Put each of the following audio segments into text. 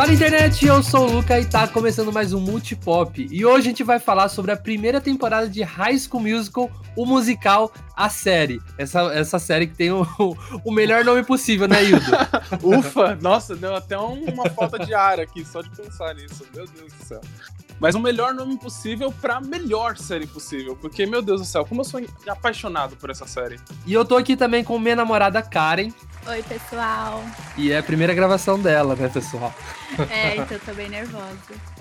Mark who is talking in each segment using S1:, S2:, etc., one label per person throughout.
S1: Fala internet, eu sou o Luca e tá começando mais um Multipop. E hoje a gente vai falar sobre a primeira temporada de High School Musical, o musical, a série. Essa, essa série que tem o, o melhor nome possível, né, Hildo?
S2: Ufa, nossa, deu até uma falta de ar aqui só de pensar nisso. Meu Deus do céu. Mas o melhor nome possível pra melhor série possível. Porque, meu Deus do céu, como eu sou apaixonado por essa série.
S1: E eu tô aqui também com minha namorada Karen.
S3: Oi, pessoal.
S1: E é a primeira gravação dela, né, pessoal?
S3: É, então eu tô bem nervosa.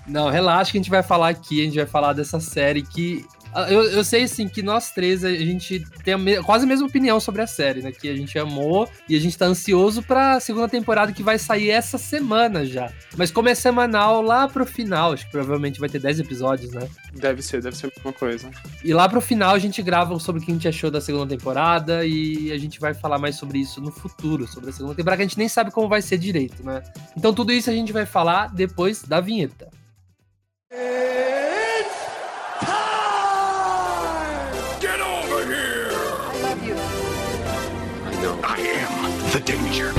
S1: Não, relaxa que a gente vai falar aqui, a gente vai falar dessa série que eu, eu sei, assim, que nós três, a gente tem a quase a mesma opinião sobre a série, né? Que a gente amou e a gente tá ansioso pra segunda temporada que vai sair essa semana já. Mas como é semanal, lá pro final, acho que provavelmente vai ter 10 episódios, né?
S2: Deve ser, deve ser a mesma coisa.
S1: E lá pro final a gente grava sobre o que a gente achou da segunda temporada e a gente vai falar mais sobre isso no futuro, sobre a segunda temporada, que a gente nem sabe como vai ser direito, né? Então tudo isso a gente vai falar depois da vinheta. the danger.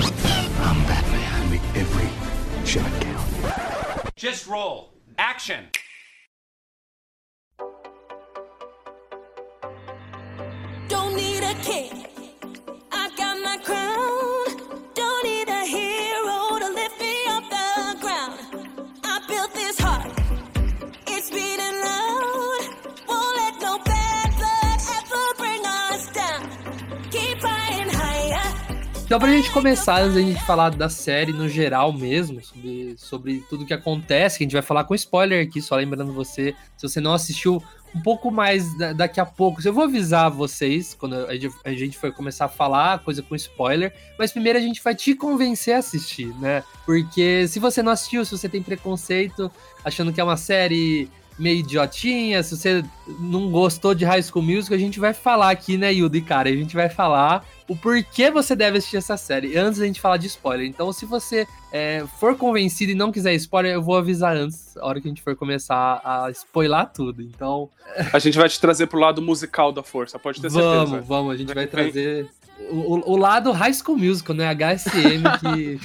S1: I'm Batman. I make every shot count. Just roll. Action. Don't need a king. I got my crown. Então, pra gente começar, antes da gente falar da série no geral mesmo, sobre, sobre tudo que acontece, que a gente vai falar com spoiler aqui, só lembrando você, se você não assistiu um pouco mais daqui a pouco, eu vou avisar vocês quando a gente for começar a falar coisa com spoiler, mas primeiro a gente vai te convencer a assistir, né? Porque se você não assistiu, se você tem preconceito, achando que é uma série meio idiotinha, se você não gostou de High School Musical, a gente vai falar aqui, né, Yudo e cara, a gente vai falar o porquê você deve assistir essa série, antes da gente falar de spoiler. Então, se você é, for convencido e não quiser spoiler, eu vou avisar antes, a hora que a gente for começar a spoiler tudo. Então.
S2: A gente vai te trazer pro lado musical da força, pode ter certeza.
S1: Vamos, vamos, a gente vai trazer. O, o, lado High School Musical, né? HSM que.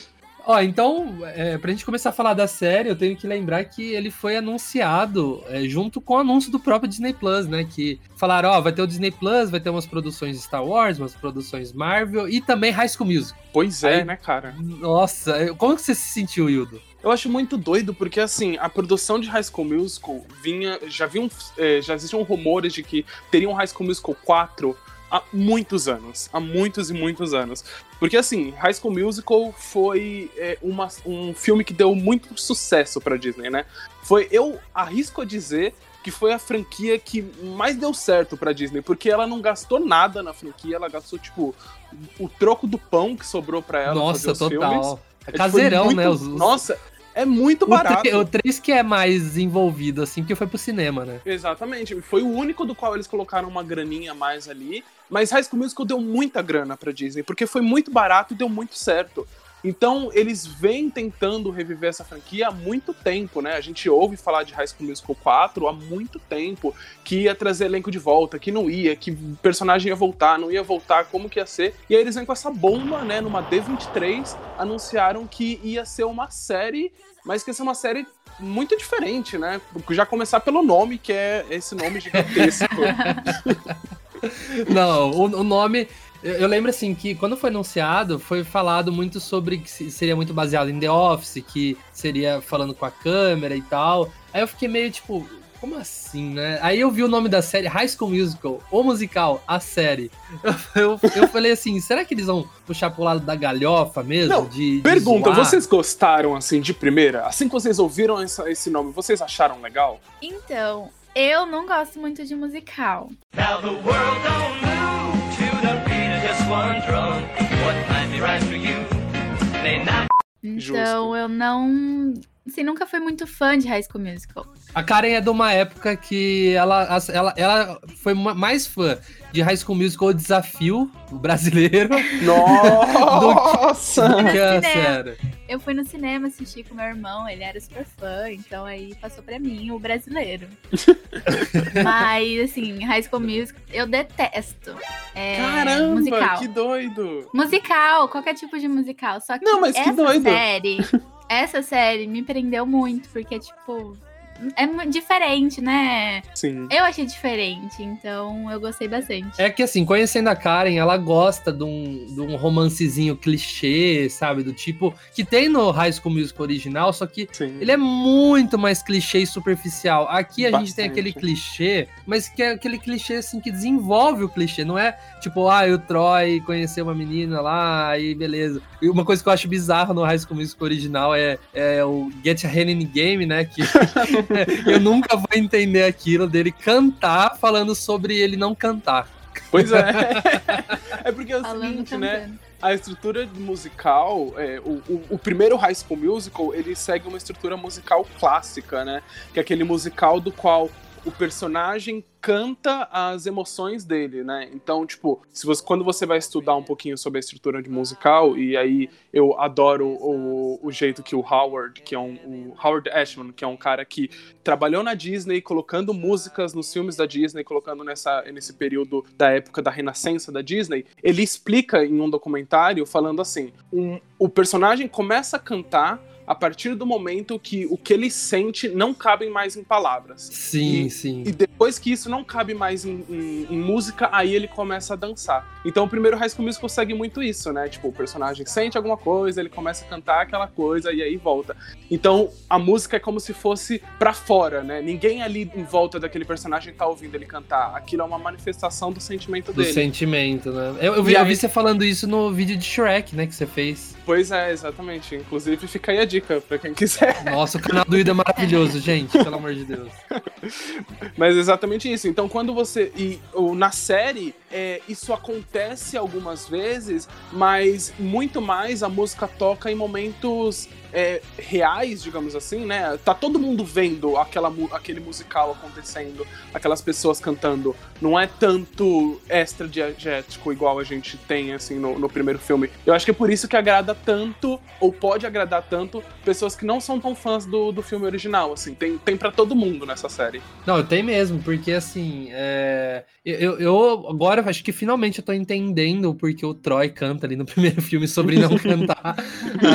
S1: Ó, então, é, pra gente começar a falar da série, eu tenho que lembrar que ele foi anunciado é, junto com o anúncio do próprio Disney Plus, né? Que falaram, ó, vai ter o Disney Plus, vai ter umas produções Star Wars, umas produções Marvel e também High School Music.
S2: Pois é, Aí, né, cara?
S1: Nossa, como que você se sentiu, Hildo?
S2: Eu acho muito doido, porque assim, a produção de High School Musical vinha. Já viam. É, já existiam rumores de que teriam High School Musical 4 há muitos anos. Há muitos e muitos anos. Porque, assim, High School Musical foi é, uma, um filme que deu muito sucesso pra Disney, né? Foi, eu arrisco a dizer que foi a franquia que mais deu certo pra Disney, porque ela não gastou nada na franquia, ela gastou, tipo, o troco do pão que sobrou pra ela
S1: Nossa,
S2: fazer os
S1: total.
S2: filmes.
S1: É caseirão, muito, né? Os,
S2: Nossa, é muito barato.
S1: O 3 que é mais envolvido, assim, porque foi pro cinema, né?
S2: Exatamente. Foi o único do qual eles colocaram uma graninha a mais ali. Mas High School Musical deu muita grana pra Disney, porque foi muito barato e deu muito certo. Então, eles vêm tentando reviver essa franquia há muito tempo, né? A gente ouve falar de High School Musical 4 há muito tempo, que ia trazer elenco de volta, que não ia, que personagem ia voltar, não ia voltar, como que ia ser. E aí eles vêm com essa bomba, né? Numa D23, anunciaram que ia ser uma série, mas que ia ser uma série muito diferente, né? Já começar pelo nome, que é esse nome gigantesco.
S1: não, o, o nome eu, eu, lembro assim que quando foi anunciado, foi falado muito sobre que seria muito baseado em The Office, que seria falando com a câmera e tal. Aí eu fiquei meio tipo, como assim, né? Aí eu vi o nome da série High School Musical, o musical, a série. Eu, eu, eu falei assim, será que eles vão puxar pro lado da galhofa mesmo?
S2: Não, de, pergunta, vocês gostaram assim de primeira? Assim que vocês ouviram essa, esse nome, vocês acharam legal?
S3: Então, eu não gosto muito de musical. Now the world don't move to the então eu não assim, nunca fui muito fã de High School Musical.
S1: A Karen é de uma época que ela, ela, ela foi mais fã de High School Musical o Desafio brasileiro.
S2: Nossa!
S1: do que, a série.
S3: Eu fui no cinema assistir com meu irmão, ele era super fã, então aí passou pra mim o brasileiro. Mas, assim, High School Musical, eu detesto. É,
S2: Caramba,
S3: musical.
S2: que doido!
S3: Musical, qualquer tipo de musical. Só que,
S2: Não, mas que
S3: essa
S2: doido.
S3: série, essa série me prendeu muito, porque, tipo, é diferente, né?
S2: Sim.
S3: Eu achei diferente, então eu gostei bastante.
S1: É que assim, conhecendo a Karen, ela gosta de um, de um romancezinho clichê, sabe? Do tipo. Que tem no High School Musical original, só que
S2: Sim.
S1: ele é muito mais clichê e superficial. Aqui a gente tem
S2: Bastante.
S1: aquele clichê, mas que é aquele clichê assim que desenvolve o clichê. Não é tipo, ah, o Troy conheceu uma menina lá, aí beleza. E uma coisa que eu acho bizarro no High School Musical original é, é o Get a Hand in the Game, né? Que eu nunca vou entender aquilo dele cantar falando sobre ele não cantar.
S2: Pois é. é porque é o
S3: Falando
S2: seguinte, né?
S3: cantando.
S2: A estrutura musical, é, o, o, o primeiro High School Musical, ele segue uma estrutura musical clássica, né? Que é aquele musical do qual o personagem canta as emoções dele, né? Então, tipo, se você, quando você vai estudar um pouquinho sobre a estrutura de musical, e aí eu adoro o, o jeito que o Howard, que é um, Howard Ashman, que é um cara que trabalhou na Disney, colocando músicas nos filmes da Disney, colocando nessa, nesse período da época da renascença da Disney, ele explica em um documentário falando assim: um, o personagem começa a cantar a partir do momento que o que ele sente não cabe mais em palavras.
S1: Sim,
S2: E-
S1: sim.
S2: E depois que isso não cabe mais em, em- em música, aí ele começa a dançar. Então o primeiro High School Musical segue muito isso, né? Tipo, o personagem sente alguma coisa, ele começa a cantar aquela coisa e aí volta. Então a música é como se fosse pra fora, né? Ninguém ali em volta daquele personagem tá ouvindo ele cantar. Aquilo é uma manifestação do sentimento
S1: Do
S2: dele.
S1: sentimento, né? Eu, eu vi,
S2: E
S1: eu
S2: aí-
S1: vi você falando isso no vídeo de Shrek, né? Que você fez.
S2: Pois é, exatamente. Inclusive fica aí a dica pra quem quiser.
S1: Nossa, o canal do Ida é maravilhoso, gente. Pelo amor de Deus.
S2: Mas é exatamente isso. Então, quando você. E o- na série, é, isso acontece algumas vezes, mas muito mais a música toca em momentos é, reais, digamos assim, né? Tá todo mundo vendo aquela, aquele musical acontecendo, aquelas pessoas cantando. Não é tanto extra-diegético igual a gente tem, assim, no, no primeiro filme. Eu acho que é por isso que agrada tanto, ou pode agradar tanto, pessoas que não são tão fãs do, do filme original, assim. Tem, tem para todo mundo nessa série.
S1: Não, tem mesmo, porque assim, é, eu, eu agora acho que finalmente eu tô entendendo porque o Troy canta ali no primeiro filme sobre não cantar.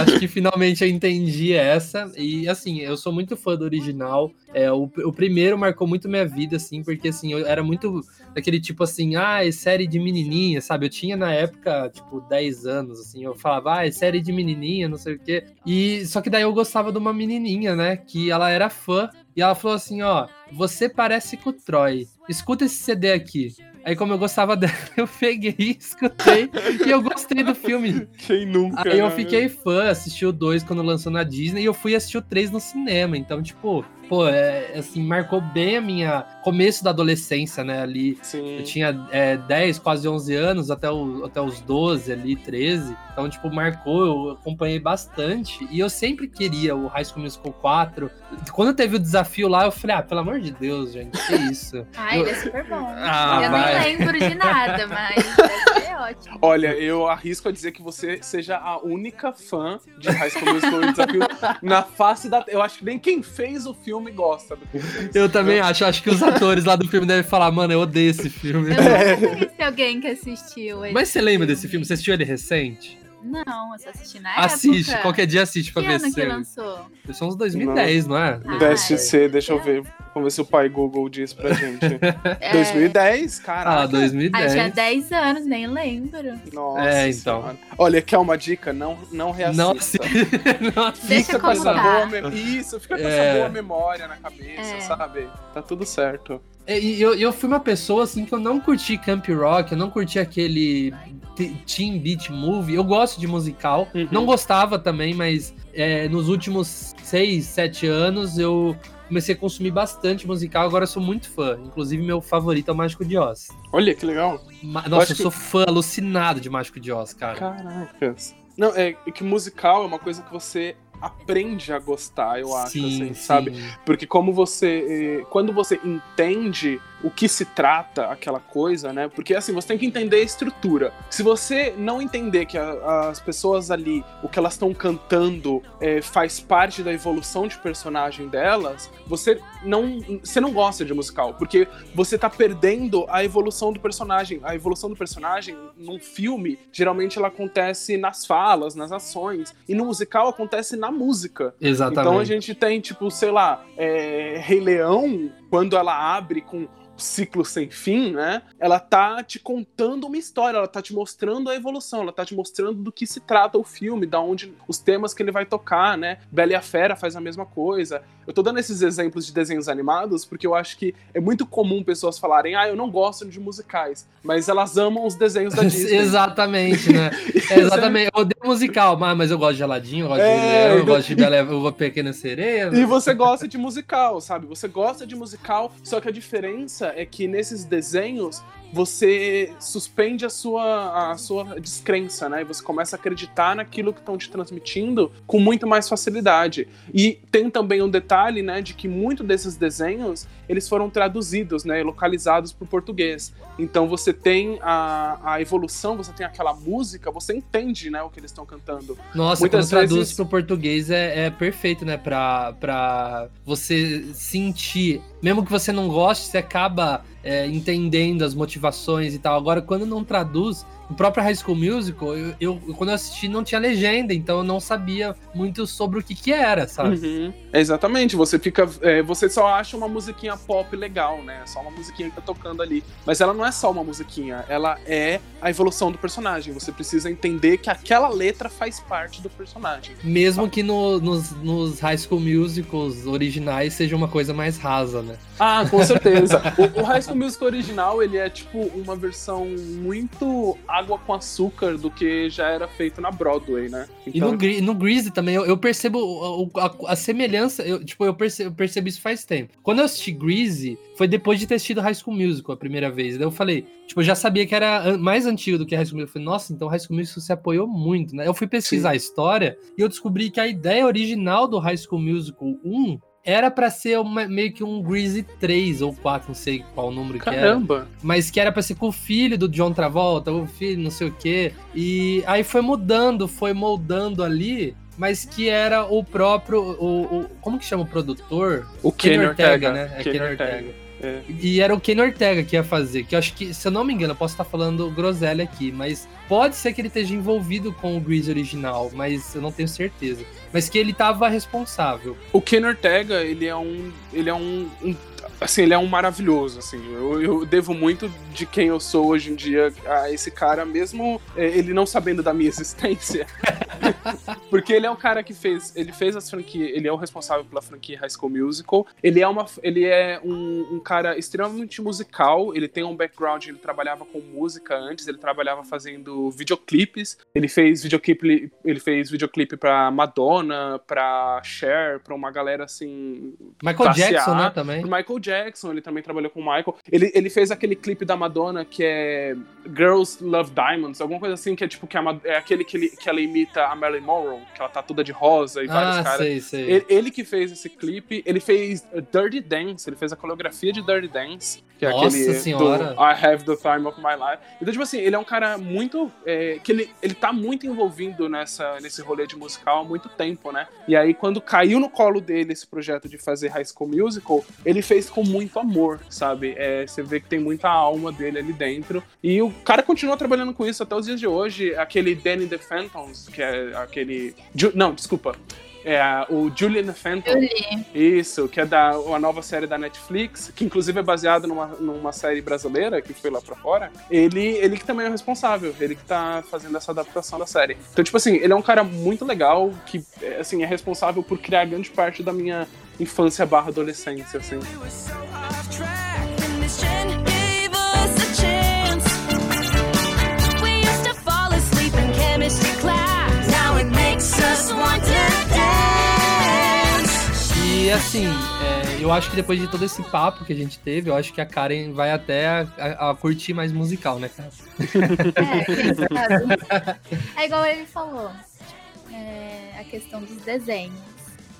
S1: acho que finalmente eu entendi essa. E assim, eu sou muito fã do original. É, o, o primeiro marcou muito minha vida, assim, porque assim, eu era muito daquele tipo assim, ah, é série de menininha, sabe? Eu tinha na época, tipo, 10 anos, assim, eu falava, ah, é série de menininha, não sei o quê. E só que daí eu gostava de uma menininha, né? Que ela era fã. E ela falou assim, ó, você parece com o Troy. Escuta esse CD aqui. Aí, como eu gostava dela, eu peguei, escutei e eu gostei do filme.
S2: Quem nunca?
S1: Aí eu
S2: né?
S1: fiquei fã, assisti o 2 quando lançou na Disney e eu fui assistir o 3 no cinema. Então, tipo, pô, é, assim, marcou bem a minha começo da adolescência, né? Ali
S2: Sim.
S1: eu tinha é, 10, quase 11 anos, até, o, até os 12 ali, 13. Então, tipo, marcou, eu acompanhei bastante. E eu sempre queria o High School Musical 4. Quando teve o desafio lá, eu falei, ah, pelo amor de Deus, gente, que isso?
S3: Ai, ele é super bom.
S1: Ah,
S3: eu
S1: vai.
S3: nem lembro de nada, mas ser ótimo.
S2: Olha, eu arrisco a dizer que você seja a única fã de High School Musical e Desafio na face da... Eu acho que nem quem fez o filme gosta do filme.
S1: Eu também acho, acho que os atores lá do filme devem falar, mano, eu odeio esse filme.
S3: Eu nunca conheci alguém que assistiu. esse
S1: Mas você lembra desse filme? Você assistiu ele recente?
S3: Não, eu só assisti na
S1: Assiste,
S3: época.
S1: qualquer dia assiste pra
S3: que
S1: ver
S3: ano
S1: se
S3: que lançou?
S1: São uns 2010, não, é?
S3: Ah,
S2: Deve ser, deixa eu
S3: é.
S2: ver. Vamos ver se o pai Google diz pra gente.
S3: É...
S2: 2010,
S1: Ah,
S2: caraca.
S3: Ah,
S1: 2010.
S3: tinha 10 anos, nem lembro.
S2: Nossa
S1: É, então.
S2: Senhora. Olha, quer uma dica? Não, não reassista.
S1: Não assiste. Não.
S3: Deixa
S2: Fica com essa boa me- Isso, fica com
S1: É.
S2: essa boa memória na cabeça,
S3: É.
S2: sabe? Tá tudo certo.
S1: É, E eu, eu fui uma pessoa assim que eu não curti Camp Rock, eu não curti aquele t- Teen Beat Movie. Eu gosto de musical,
S2: Uhum.
S1: não gostava também, mas é, nos últimos 6, 7 anos eu comecei a consumir bastante musical. Agora eu sou muito fã. Inclusive, meu favorito é o Mágico de Oz.
S2: Olha que legal.
S1: Ma- Nossa,
S2: acho
S1: eu
S2: que-
S1: sou fã alucinado de Mágico de Oz, cara.
S2: Caracas. Não, é que musical é uma coisa que você aprende a gostar, eu acho,
S1: Sim,
S2: assim,
S1: sim.
S2: sabe? Porque como você. eh, Quando você entende o que se trata aquela coisa, né? Porque assim, você tem que entender a estrutura. Se você não entender que a- as pessoas ali, o que elas estão cantando, eh, faz parte da evolução de personagem delas, você não, você não gosta de musical. Porque você tá perdendo a evolução do personagem. A evolução do personagem num filme, geralmente ela acontece nas falas, nas ações. E no musical acontece na música.
S1: Exatamente.
S2: Então a gente tem, tipo, sei lá, é, Rei Leão, quando ela abre com ciclo sem fim, né? Ela tá te contando uma história, ela tá te mostrando a evolução, ela tá te mostrando do que se trata o filme, da onde os temas que ele vai tocar, né? Bela e a Fera faz a mesma coisa. Eu tô dando esses exemplos de desenhos animados porque eu acho que é muito comum pessoas falarem: "Ah, eu não gosto de musicais", mas elas amam os desenhos da Disney.
S1: exatamente, né? É, exatamente. Eu odeio musical, mas, eu gosto de Geladinho, eu gosto
S2: É,
S1: de Leão, eu
S2: e-
S1: gosto de Bela Uma Pequena Sereia.
S2: E você gosta de musical, sabe? Você gosta de musical, só que a diferença é que nesses desenhos você suspende a sua, a sua descrença, né? E você começa a acreditar naquilo que estão te transmitindo com muito mais facilidade. E tem também um detalhe, né, de que muito desses desenhos eles foram traduzidos, né, e localizados para o português. Então você tem a, a evolução, você tem aquela música, você entende, né, o que eles estão cantando.
S1: Nossa,
S2: Muitas
S1: quando traduz
S2: vezes-
S1: pro português é, é perfeito, né? Pra você sentir. Mesmo que você não goste, você acaba é, entendendo as motivações e tal. Agora, quando não traduz, o próprio High School Musical, eu, eu- quando eu assisti não tinha legenda, então eu não sabia muito sobre o que que era, sabe?
S2: Uhum. Exatamente, você fica. é, você só acha uma musiquinha pop legal, né? Só uma musiquinha que tá tocando ali. Mas ela não é só uma musiquinha, ela é a evolução do personagem. Você precisa entender que aquela letra faz parte do personagem.
S1: Mesmo que no- nos, nos High School Musicals originais seja uma coisa mais rasa, né?
S2: Ah, com certeza. o, o High School Musical original, ele é tipo uma versão muito água com açúcar do que já era feito na Broadway, né?
S1: E no, Gre- no Greasy também, eu, eu percebo o- a, a semelhança, eu, tipo, eu percebo, eu percebo isso faz tempo. Quando eu assisti Greasy, foi depois de ter assistido High School Musical a primeira vez. Daí eu falei, tipo, eu já sabia que era mais antigo do que High School Musical. Eu falei, nossa, então High School Musical se apoiou muito, né? Eu fui pesquisar a história e eu descobri que a ideia original do High School Musical 1 era pra ser uma- meio que um Greasy 3 ou 4, não sei qual número que era
S2: Caramba!
S1: mas que era pra ser com o filho do John Travolta, o filho, não sei o quê. E aí foi mudando, foi moldando ali, mas que era o próprio. O, o- como que chama o produtor?
S2: O Kenny Ortega,
S1: né? É
S2: Kenny Ortega.
S1: Ortega.
S2: É.
S1: E era o Kenny Ortega que ia fazer, que eu acho que, se eu não me engano, eu posso estar falando groselha aqui, mas pode ser que ele esteja envolvido com o Grease original, mas eu não tenho certeza. Mas que ele tava responsável.
S2: O Kenny Ortega, ele é um. Ele é um. um- assim, ele é um maravilhoso, assim. Eu, eu devo muito de quem eu sou hoje em dia a esse cara, mesmo é, ele não sabendo da minha existência. Porque ele é o cara que fez. Ele fez as franquias. Ele é o responsável pela franquia High School Musical. Ele é, uma, ele é um, um cara extremamente musical. Ele tem um background, ele trabalhava com música antes, ele trabalhava fazendo videoclipes. Ele fez videoclipe, ele fez videoclipe pra Madonna, pra Cher, pra uma galera assim.
S1: Michael Jackson,
S2: A,
S1: né, também.
S2: Michael Jackson, ele também trabalhou com o Michael. Ele, ele fez aquele clipe da Madonna que é Girls Love Diamonds, alguma coisa assim, que é tipo que a é aquele que, ele- que ela imita a Marilyn Monroe, que ela tá toda de rosa e vários
S1: Ah,
S2: caras.
S1: sei, sei.
S2: Ele, ele que fez esse clipe, ele fez Dirty Dance, ele fez a coreografia de Dirty Dance, que é
S1: Nossa
S2: aquele
S1: senhora.
S2: do I Have the Time of My Life. Então, tipo assim, ele é um cara muito. é, que ele, ele tá muito envolvido nessa, nesse rolê de musical há muito tempo, né? E aí, quando caiu no colo dele esse projeto de fazer High School Musical, ele fez com muito amor, sabe? É, você vê que tem muita alma dele ali dentro. E o cara continua trabalhando com isso até os dias de hoje. Aquele Danny the Phantoms, que é aquele. Não, desculpa. É o Julian Phantom. Isso, que é da uma nova série da Netflix, que inclusive é baseada numa, numa série brasileira que foi lá pra fora. Ele, ele que também é o responsável, ele que tá fazendo essa adaptação da série. Então, tipo assim, ele é um cara muito legal, que é, assim, é responsável por criar grande parte da minha infância barra adolescência, assim.
S4: We used to fall asleep in chemistry class. Now it makes us want to dance.
S1: E assim, é, eu acho que depois de todo esse papo que a gente teve, eu acho que a Karen vai até a, a- a curtir mais musical, né, cara?
S3: É? É igual ele falou. É, a questão dos desenhos.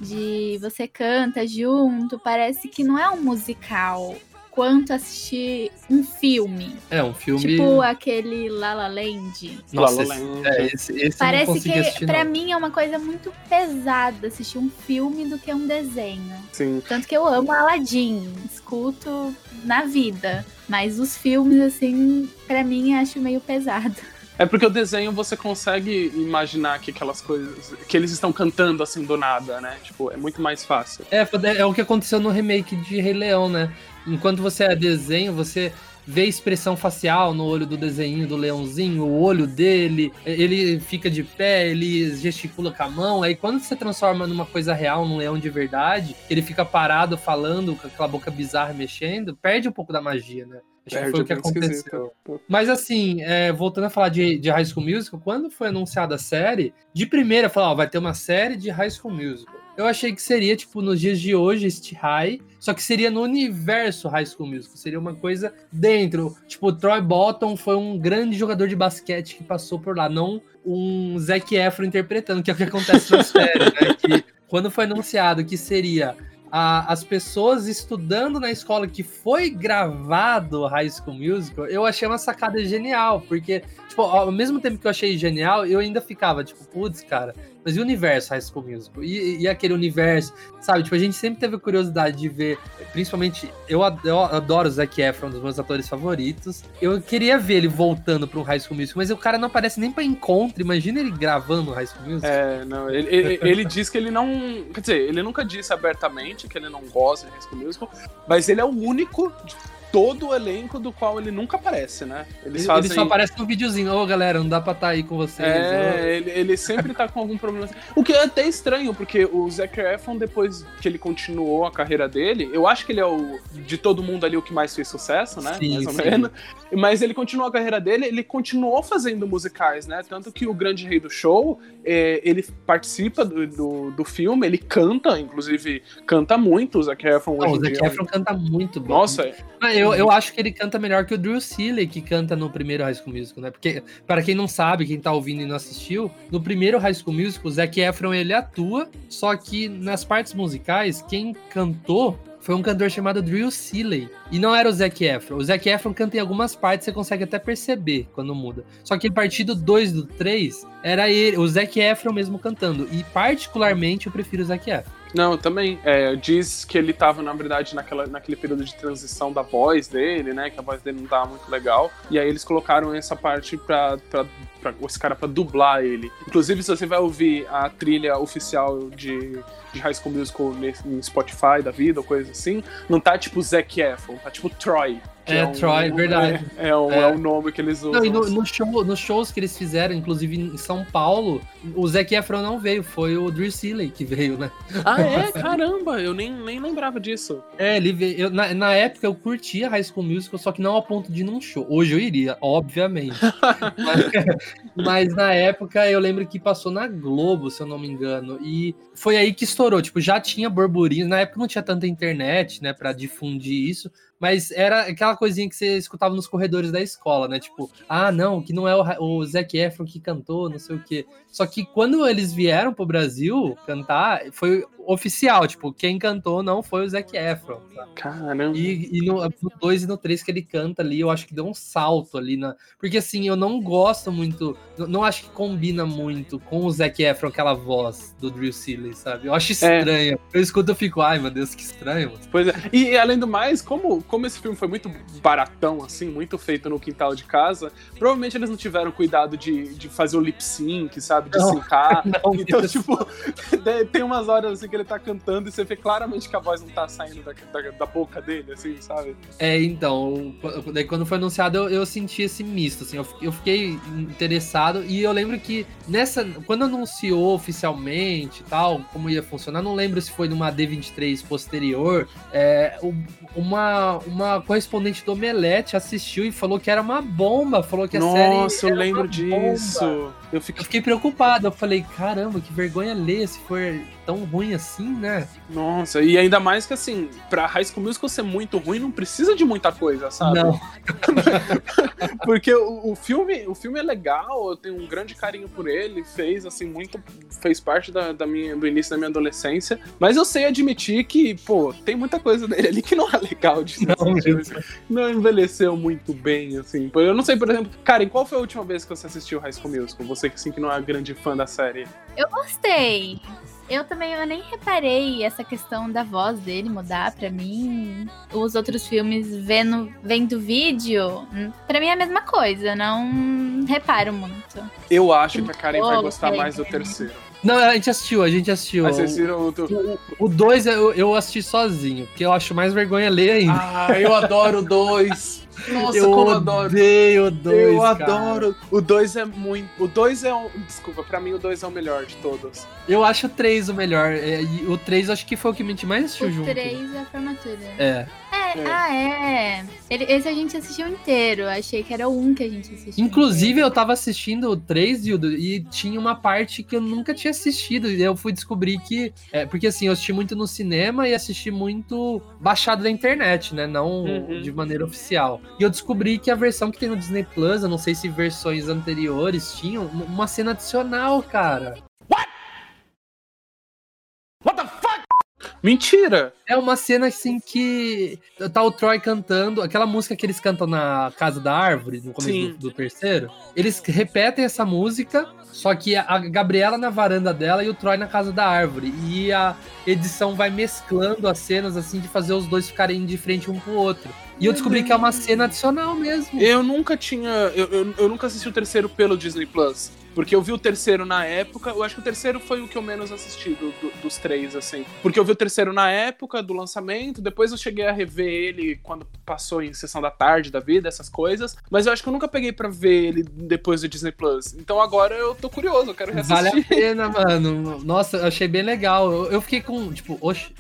S3: De você canta junto, parece que não é um musical quanto assistir um filme.
S1: É, um filme.
S3: Tipo aquele La La Land.
S1: Nossa,
S2: La La
S1: esse,
S2: Land.
S1: é, esse, esse eu não
S3: Parece
S1: consegui
S3: que,
S1: não.
S3: mim, é uma coisa muito pesada assistir um filme do que um desenho.
S2: Sim.
S3: Tanto que eu amo Aladdin, escuto na vida. Mas os filmes, assim, pra mim, acho meio pesado.
S2: É porque o desenho você consegue imaginar que aquelas coisas. que eles estão cantando assim do nada, né? Tipo, é muito mais fácil.
S1: É, é o que aconteceu no remake de Rei Leão, né? Enquanto você é desenho, você vê a expressão facial no olho do desenho do leãozinho, o olho dele, ele fica de pé, ele gesticula com a mão. Aí quando você transforma numa coisa real, num leão de verdade, ele fica parado falando com aquela boca bizarra mexendo, perde um pouco da magia, né? Acho que foi o
S2: é
S1: que
S2: bem
S1: aconteceu. Mas assim, é, voltando a falar de, de High School Musical, quando foi anunciada a série, de primeira falou, ó, vai ter uma série de High School Musical. Eu achei que seria, tipo, nos dias de hoje, este high, só que seria no universo High School Musical, seria uma coisa dentro. Tipo, o Troy Bolton foi um grande jogador de basquete que passou por lá, não um Zac Efron interpretando, que é o que acontece na série, né? Que quando foi anunciado que seria a- as pessoas estudando na escola que foi gravado High School Musical, eu achei uma sacada genial, porque, tipo, ao mesmo tempo que eu achei genial, eu ainda ficava, tipo, putz, cara, mas e o universo High School Musical? E, e aquele universo, sabe? Tipo, a gente sempre teve curiosidade de ver, principalmente, eu, ad- eu adoro o Zac Efron, um dos meus atores favoritos. Eu queria ver ele voltando para um High School Musical, mas o cara não aparece nem para encontro. Imagina ele gravando High School Musical.
S2: É, não, ele, ele, ele diz que ele não. Quer dizer, ele nunca disse abertamente que ele não gosta de High School Musical, mas ele é o único todo o elenco do qual ele nunca aparece, né? Eles
S1: Ele,
S2: fazem.
S1: ele só aparece no videozinho. Ô, galera, não dá pra estar aí com vocês.
S2: É, ele, ele sempre tá com algum problema. O que é até estranho, porque o Zac Efron, depois que ele continuou a carreira dele, eu acho que ele é o, de todo mundo ali, o que mais fez sucesso, né?
S1: Sim,
S2: mais ou
S1: sim.
S2: menos. Mas ele continuou a carreira dele, ele continuou fazendo musicais, né? Tanto que o Grande Rei do Show, é, ele participa do, do, do filme, ele canta, inclusive, canta muito o Zac Efron
S1: Não,
S2: hoje
S1: o Zac
S2: dia.
S1: Efron canta muito bem.
S2: Nossa,
S1: Ah, eu, eu acho que ele canta melhor que o Drew Seeley, que canta no primeiro High School Musical, né? Porque, para quem não sabe, quem tá ouvindo e não assistiu, no primeiro High School Musical, o Zac Efron, ele atua, só que nas partes musicais, quem cantou foi um cantor chamado Drew Seeley. E não era o Zac Efron. O Zac Efron canta em algumas partes, você consegue até perceber quando muda. Só que a partir do 2 do 3, era ele, o Zac Efron mesmo cantando. E particularmente eu prefiro o Zac Efron.
S2: Não, também. É, diz que ele tava, na verdade, naquela, naquele período de transição da voz dele, né? Que a voz dele não tava muito legal. E aí eles colocaram essa parte pra, pra, pra esse cara pra dublar ele. Inclusive, se você vai ouvir a trilha oficial de, de High School Musical no Spotify da vida, ou coisa assim, não tá tipo Zac Efron, tá tipo Troy. que
S1: É,
S2: um-
S1: Troy, verdade.
S2: É, é, o,
S1: É.
S2: é o nome que eles usam.
S1: Não, e no, no show, nos shows que eles fizeram, inclusive em São Paulo, o Zac Efron não veio, foi o Drew Seeley que veio, né?
S2: Ah, é? Caramba, eu nem, nem lembrava disso.
S1: É, ele veio. eu- na, na época eu curtia High School Musical, só que não ao ponto de ir num show. Hoje eu iria, obviamente. mas, mas na época eu lembro que passou na Globo, se eu não me engano. E foi aí que estourou. Tipo, já tinha burburinhos. Na época não tinha tanta internet, né, pra difundir isso. Mas era aquela coisinha que você escutava nos corredores da escola, né? Tipo, ah, não, que não é o, o Zac Efron que cantou, não sei o quê. Só que quando eles vieram pro Brasil cantar, foi oficial. Tipo, quem cantou não foi o Zac Efron. sabe?
S2: Caramba.
S1: E, e no 2 e no 3 que ele canta ali, eu acho que deu um salto ali na. Porque assim, eu não gosto muito. Não acho que combina muito com o Zac Efron, aquela voz do Drew Seeley, sabe? Eu acho estranho. Eu escuto e fico, ai meu Deus, que estranho. mano."
S2: Pois é. E, e, além do mais, como, como esse filme foi muito baratão, assim, muito feito no quintal de casa, provavelmente eles não tiveram cuidado de, de fazer o lip sync, sabe? De
S1: Não.
S2: sincar.
S1: Não,
S2: Então,
S1: isso-
S2: tipo, tem umas horas assim que ele tá cantando e você vê claramente que a voz não tá saindo da, da, da boca dele, assim, sabe?
S1: É, então, daí quando foi anunciado, eu, eu senti esse misto, assim, eu, eu fiquei interessado e eu lembro que nessa, quando anunciou oficialmente e tal, como ia funcionar, não lembro se foi numa D23 posterior, é, uma, uma correspondente do Omelete assistiu e falou que era uma bomba, falou que a série
S2: Nossa, eu lembro
S1: uma bomba.
S2: Eu
S1: Eu
S2: fiquei,
S1: fiquei preocupado, eu falei, caramba, que vergonha ler se for tão ruim assim, né?
S2: nossa, e ainda mais que assim, pra High School Musical ser muito ruim, não precisa de muita coisa, sabe?
S1: Não.
S2: Porque o, o filme, o filme é legal, eu tenho um grande carinho por ele, fez assim muito, fez parte da, da minha, do início da minha adolescência, mas eu sei admitir que, pô, tem muita coisa dele ali que não é legal de
S1: Não
S2: não envelheceu muito bem, assim. Eu não sei, por exemplo, Karen, qual foi a última vez que você assistiu High School Musical? Você que assim que não é grande fã da série.
S3: Eu gostei. Eu também eu nem reparei essa questão da voz dele mudar pra mim. Os outros filmes vendo vendo vídeo, hum, pra mim é a mesma coisa, não reparo muito.
S2: Eu acho que a Karen vai gostar mais do terceiro.
S1: Não, a gente assistiu, a gente assistiu.
S2: Mas vocês viram o.
S1: O 2 eu, eu assisti sozinho, porque eu acho mais vergonha ler ainda.
S2: Ah, eu adoro o dois. Nossa,
S1: eu
S2: como eu adoro.
S1: odeio o 2.
S2: eu adoro. O 2 é muito. O 2 é um. Desculpa, pra mim o 2 é o melhor de todos.
S1: Eu acho o 3 o melhor. é, e o 3 acho que foi o que a gente mais assistiu
S3: O
S1: junto.
S3: 3 é a formatura.
S1: É.
S3: É,
S2: É.
S3: ah, é. Ele- esse a gente assistiu inteiro. Achei que era o 1 que a gente assistiu.
S1: Inclusive, eu
S3: inteiro.
S1: tava assistindo o 3, Dildo, e tinha uma parte que eu nunca tinha assistido. E eu fui descobrir que. É, porque assim, eu assisti muito no cinema e assisti muito baixado da internet, né? Não
S2: Uhum.
S1: de maneira oficial. E eu descobri que a versão que tem no Disney Plus, eu não sei se versões anteriores tinham, uma cena adicional, cara.
S2: Mentira!
S1: É uma cena assim que tá o Troy cantando, aquela música que eles cantam na Casa da Árvore, no começo
S2: Sim.
S1: do, do terceiro. Eles repetem essa música, só que a Gabriela na varanda dela e o Troy na Casa da Árvore. E a edição vai mesclando as cenas, assim, de fazer os dois ficarem de frente um pro outro. E eu descobri que é uma cena adicional mesmo.
S2: Eu nunca tinha. Eu, eu, eu nunca assisti o terceiro pelo Disney Plus. Porque eu vi o terceiro na época. Eu acho que o terceiro foi o que eu menos assisti do- do- dos três, assim. Porque eu vi o terceiro na época do lançamento. Depois eu cheguei a rever ele quando passou em sessão da tarde da vida, essas coisas. Mas eu acho que eu nunca peguei pra ver ele depois do Disney Plus. Então agora eu tô curioso, eu quero
S1: Vale a
S2: reassistir.
S1: pena, mano. Nossa, eu achei bem legal. Eu, eu fiquei com, tipo, oxe,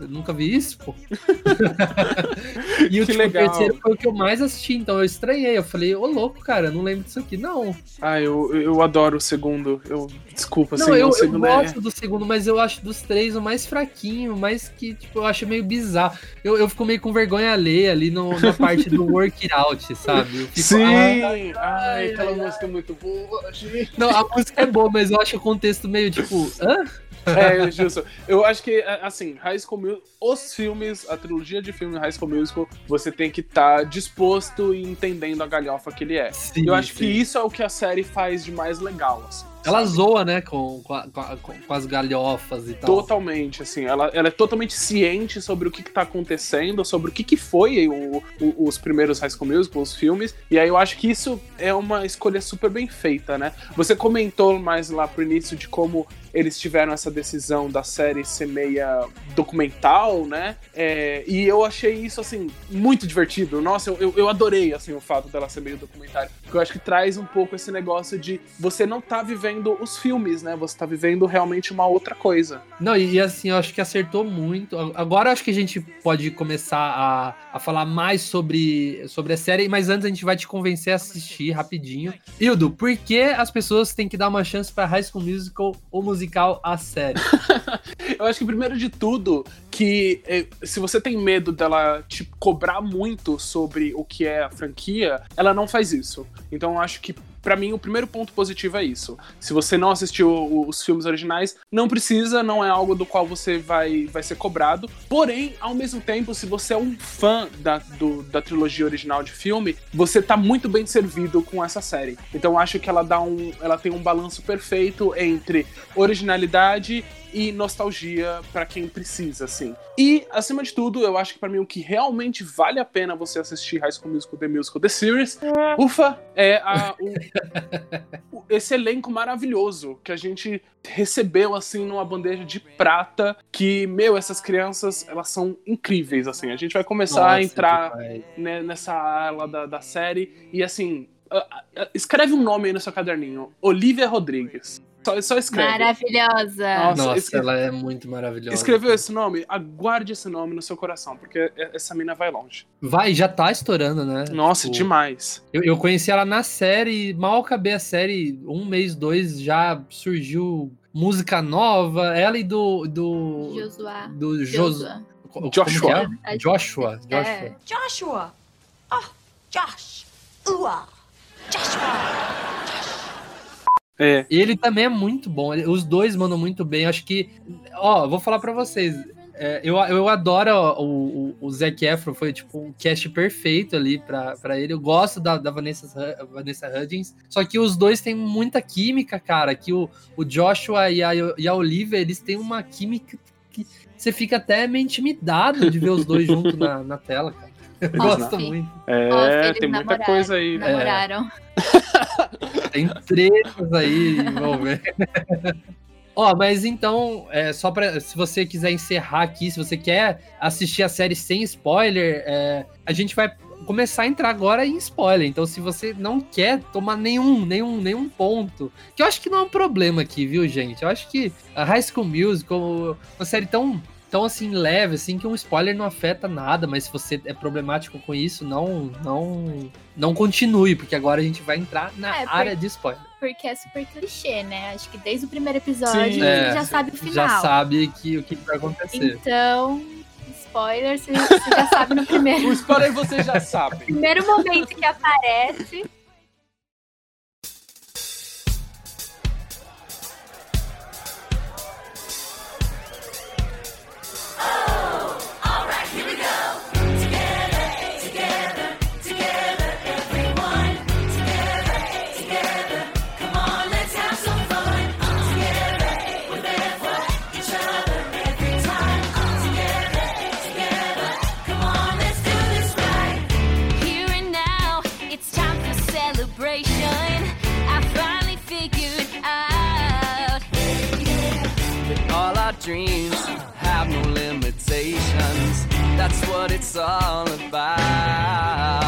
S1: eu nunca vi isso, pô. e o
S2: Que
S1: tipo,
S2: legal.
S1: terceiro foi o que eu mais assisti, então eu estranhei. Eu falei, ô louco, cara, não lembro disso aqui, não.
S2: Ah, eu, eu adoro o segundo. Eu, desculpa, assim,
S1: não, eu,
S2: o
S1: eu
S2: segundo é.
S1: gosto do segundo, mas eu acho dos três o mais fraquinho, o mais que, tipo, eu acho meio bizarro. Eu, eu fico meio com vergonha alheia ali no, na parte do work it out, sabe? Eu fico,
S2: Sim!
S1: ah,
S2: Ai,
S1: ai,
S2: aquela
S1: ai,
S2: música é muito boa, gente.
S1: não, a música é boa, mas eu acho o contexto meio, tipo, hã?
S2: É, justo. Eu acho que, assim, High School Musical, os filmes, a trilogia de filmes High School Musical, você tem que estar disposto e entendendo a galhofa que ele é.
S1: Sim,
S2: eu acho
S1: sim.
S2: que isso é o que a série faz de mais legal, assim.
S1: Ela
S2: sabe?
S1: zoa, né, com, com, a- com as galhofas e tal.
S2: Totalmente, assim, ela, ela é totalmente ciente sobre o que, que tá acontecendo, sobre o que, que foi o- o- os primeiros High School Musical, os filmes, e aí eu acho que isso é uma escolha super bem feita, né? Você comentou mais lá pro início de como eles tiveram essa decisão da série ser meia documental, né? É, e eu achei isso, assim, muito divertido. Nossa, eu, eu, adorei, assim, o fato dela ser meio documentário. Porque eu acho que traz um pouco esse negócio de você não tá vivendo os filmes, né? Você tá vivendo realmente uma outra coisa.
S1: Não, e, assim, eu acho que acertou muito. Agora acho que a gente pode começar a, a falar mais sobre, sobre a série, mas antes a gente vai te convencer a assistir rapidinho. Hildo, por que as pessoas têm que dar uma chance pra High School Musical ou musical a série?
S2: Eu acho que primeiro de tudo, que eh, se você tem medo dela te cobrar muito sobre o que é a franquia, ela não faz isso. Então eu acho que Pra mim, o primeiro ponto positivo é isso. Se você não assistiu os filmes originais, não precisa, não é algo do qual você vai, vai ser cobrado. Porém, ao mesmo tempo, se você é um fã da, do- da trilogia original de filme, você tá muito bem servido com essa série. Então, acho que ela dá um. Ela tem um balanço perfeito entre originalidade e nostalgia pra quem precisa, assim. E, acima de tudo, eu acho que pra mim o que realmente vale a pena você assistir High School Musical The Musical The Series, ufa, é a- o- o- esse elenco maravilhoso que a gente recebeu, assim, numa bandeja de prata, que, meu, essas crianças, elas são incríveis, assim. A gente vai começar a
S1: Nossa,
S2: entrar
S1: demais.
S2: né, nessa ala da, da série. E assim, a- a- escreve um nome aí no seu caderninho: Olivia Rodrigues. Só, só escreve.
S3: Maravilhosa.
S2: Nossa,
S1: Nossa,
S2: esse-
S1: ela é muito maravilhosa.
S2: Escreveu esse nome? Aguarde esse nome no seu coração, porque essa mina vai longe.
S1: Vai, já tá estourando, né?
S2: Nossa,
S1: Tipo,
S2: demais.
S1: Eu, eu conheci ela na série, mal acabei a série, um mês, dois, já surgiu música nova. Ela e do. do
S3: Josuá.
S1: do Jos-
S3: Josuá.
S1: como
S2: Joshua.
S1: é? Joshua. Joshua.
S3: É.
S4: Joshua. Oh, Josh. Ua. Joshua.
S2: É.
S1: Ele também é muito bom. Os dois mandam muito bem. Acho que. Ó, vou falar pra vocês. é, eu, eu adoro o, o, o Zac Efron, foi tipo um cast perfeito ali pra ele. Eu gosto da, da Vanessa, Vanessa Hudgens. Só que os dois têm muita química, cara. Que o, o Joshua e a, e a Olivia, eles têm uma química que você fica até meio intimidado de ver os dois juntos na, na tela, cara. Eu gosto muito.
S2: É,
S3: eles
S2: tem muita coisa aí.
S3: Namoraram.
S1: Tem tretas aí envolvendo. Ó, mas então, é, só para se você quiser encerrar aqui, se você quer assistir a série sem spoiler, é, a gente vai começar a entrar agora em spoiler. Então, se você não quer tomar nenhum, nenhum, nenhum ponto, que eu acho que não é um problema aqui, viu, gente? Eu acho que a High School Musical, uma série tão tão assim leve assim que um spoiler não afeta nada, mas se você é problemático com isso, não não não continue, porque agora a gente vai entrar na
S3: É, por-
S1: área de spoiler.
S3: Porque é super clichê, né? Acho que desde o primeiro episódio
S2: Sim.
S1: É,
S3: já sabe o final.
S1: Já sabe que o que vai acontecer.
S3: Então, spoiler, você, você já sabe no primeiro,
S2: O spoiler você já sabe.
S3: primeiro momento que aparece.
S5: Dreams have no limitations. That's what it's all about.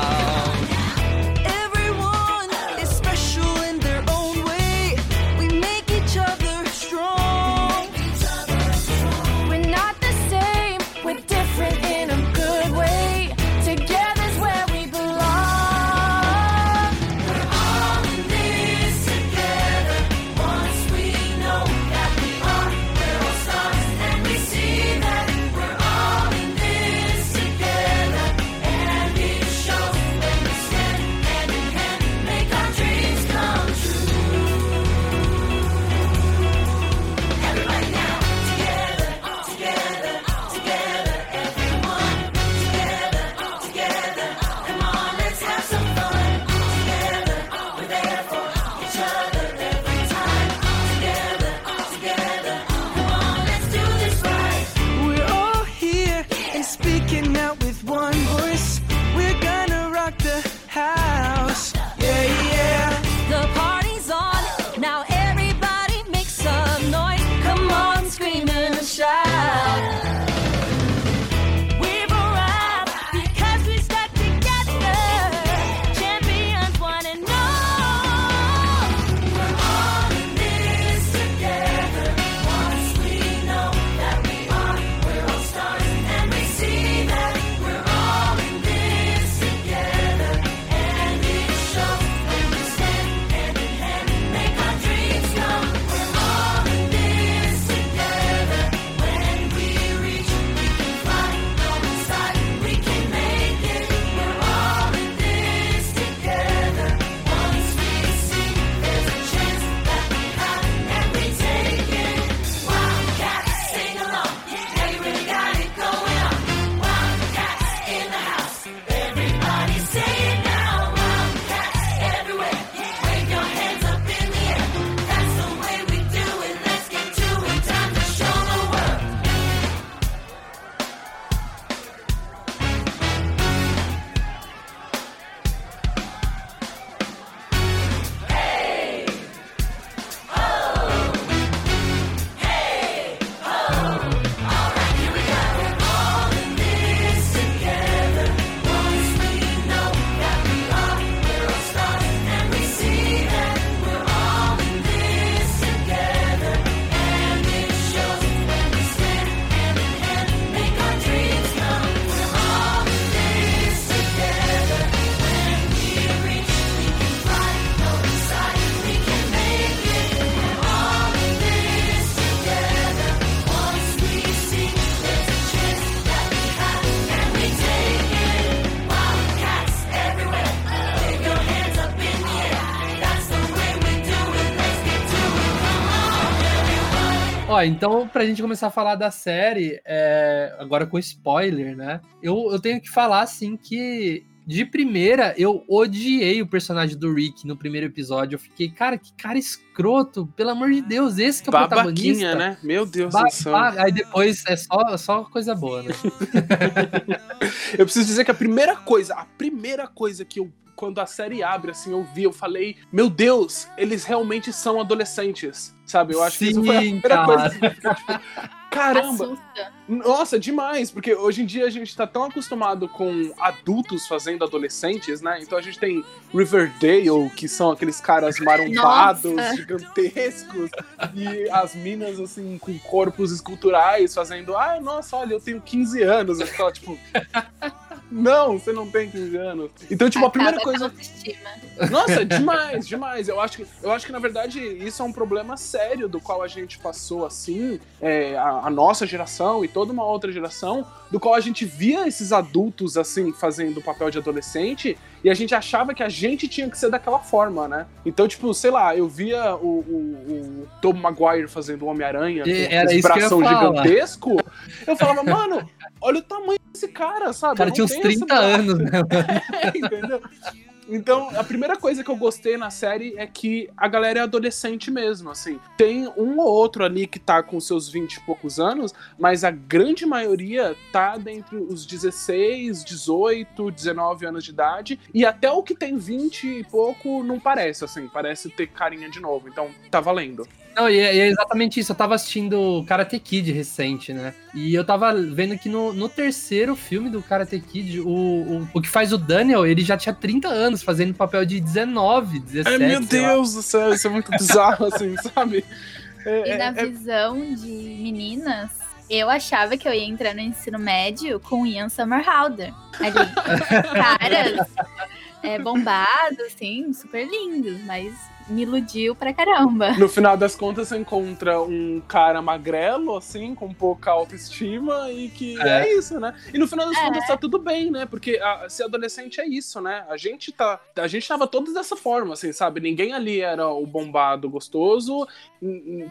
S1: Ó, então, pra gente começar a falar da série, é, agora com spoiler, né? Eu, eu tenho que falar, assim, que de primeira eu odiei o personagem do Rick no primeiro episódio. Eu fiquei, cara, que cara escroto, pelo amor de Deus, esse que é o protagonista.
S2: Babaquinha, né? Meu Deus do céu.
S1: Aí depois é só, só coisa boa, né?
S2: Eu preciso dizer que a primeira coisa, a primeira coisa que eu. Quando a série abre, assim, eu vi, eu falei, meu Deus, eles realmente são adolescentes. Sabe? Eu acho que isso foi a
S1: Sim,
S2: primeira
S1: cara.
S2: coisa. que fiquei, tipo, Caramba!
S3: Assusta.
S2: Nossa, demais, porque hoje em dia a gente tá tão acostumado com adultos fazendo adolescentes, né? Então a gente tem Riverdale, que são aqueles caras marompados,
S3: Nossa.
S2: gigantescos, e as minas, assim, com corpos esculturais fazendo, ai, nossa, olha, eu tenho 15 anos. Eu ficava, tipo, não, você não tem 15 anos. Então, tipo, a primeira
S3: Acaba
S2: coisa. Nossa, demais, demais. Eu acho que, eu acho que na verdade, isso é um problema sério do qual a gente passou assim, é, a, a nossa geração e toda uma outra geração, do qual a gente via esses adultos assim fazendo o papel de adolescente e a gente achava que a gente tinha que ser daquela forma, né? Então, tipo, sei lá, eu via o, o, o Tom Maguire fazendo o Homem-Aranha com
S1: ia
S2: bração gigantesco. Eu falava, mano, olha o tamanho desse cara, sabe?
S1: O cara tinha uns
S2: tenho esse
S1: 30
S2: braço.
S1: anos, né?
S2: Entendeu? Então, a primeira coisa que eu gostei na série é que a galera é adolescente mesmo, assim. Tem um ou outro ali que tá com seus 20 e poucos anos, mas a grande maioria tá dentre os 16, 18, 19 anos de idade, e até o que tem 20 e pouco não parece, assim, parece ter carinha de novo, então tá valendo.
S1: Não, e é, e é exatamente isso. Eu tava assistindo Karate Kid recente, né? E eu tava vendo que no, no terceiro filme do Karate Kid, o, o, o que faz o Daniel, ele já tinha 30 anos, fazendo papel de 19, 17.
S2: Ai, meu. Deus do céu, isso é muito bizarro, assim, sabe? É,
S3: E na
S2: é- é-
S3: visão de meninas, eu achava que eu ia entrar no ensino médio com Ian Somerhalder. Ali. Caras é, bombados, assim, super lindos, mas me iludiu pra caramba.
S2: No final das contas, você encontra um cara magrelo, assim, com pouca autoestima e que é,
S1: É.
S2: isso, né? E no final das
S3: É.
S2: contas tá tudo bem, né? Porque a- ser adolescente é isso, né? A gente tá. A gente tava todos dessa forma, assim, sabe? Ninguém ali era o bombado gostoso,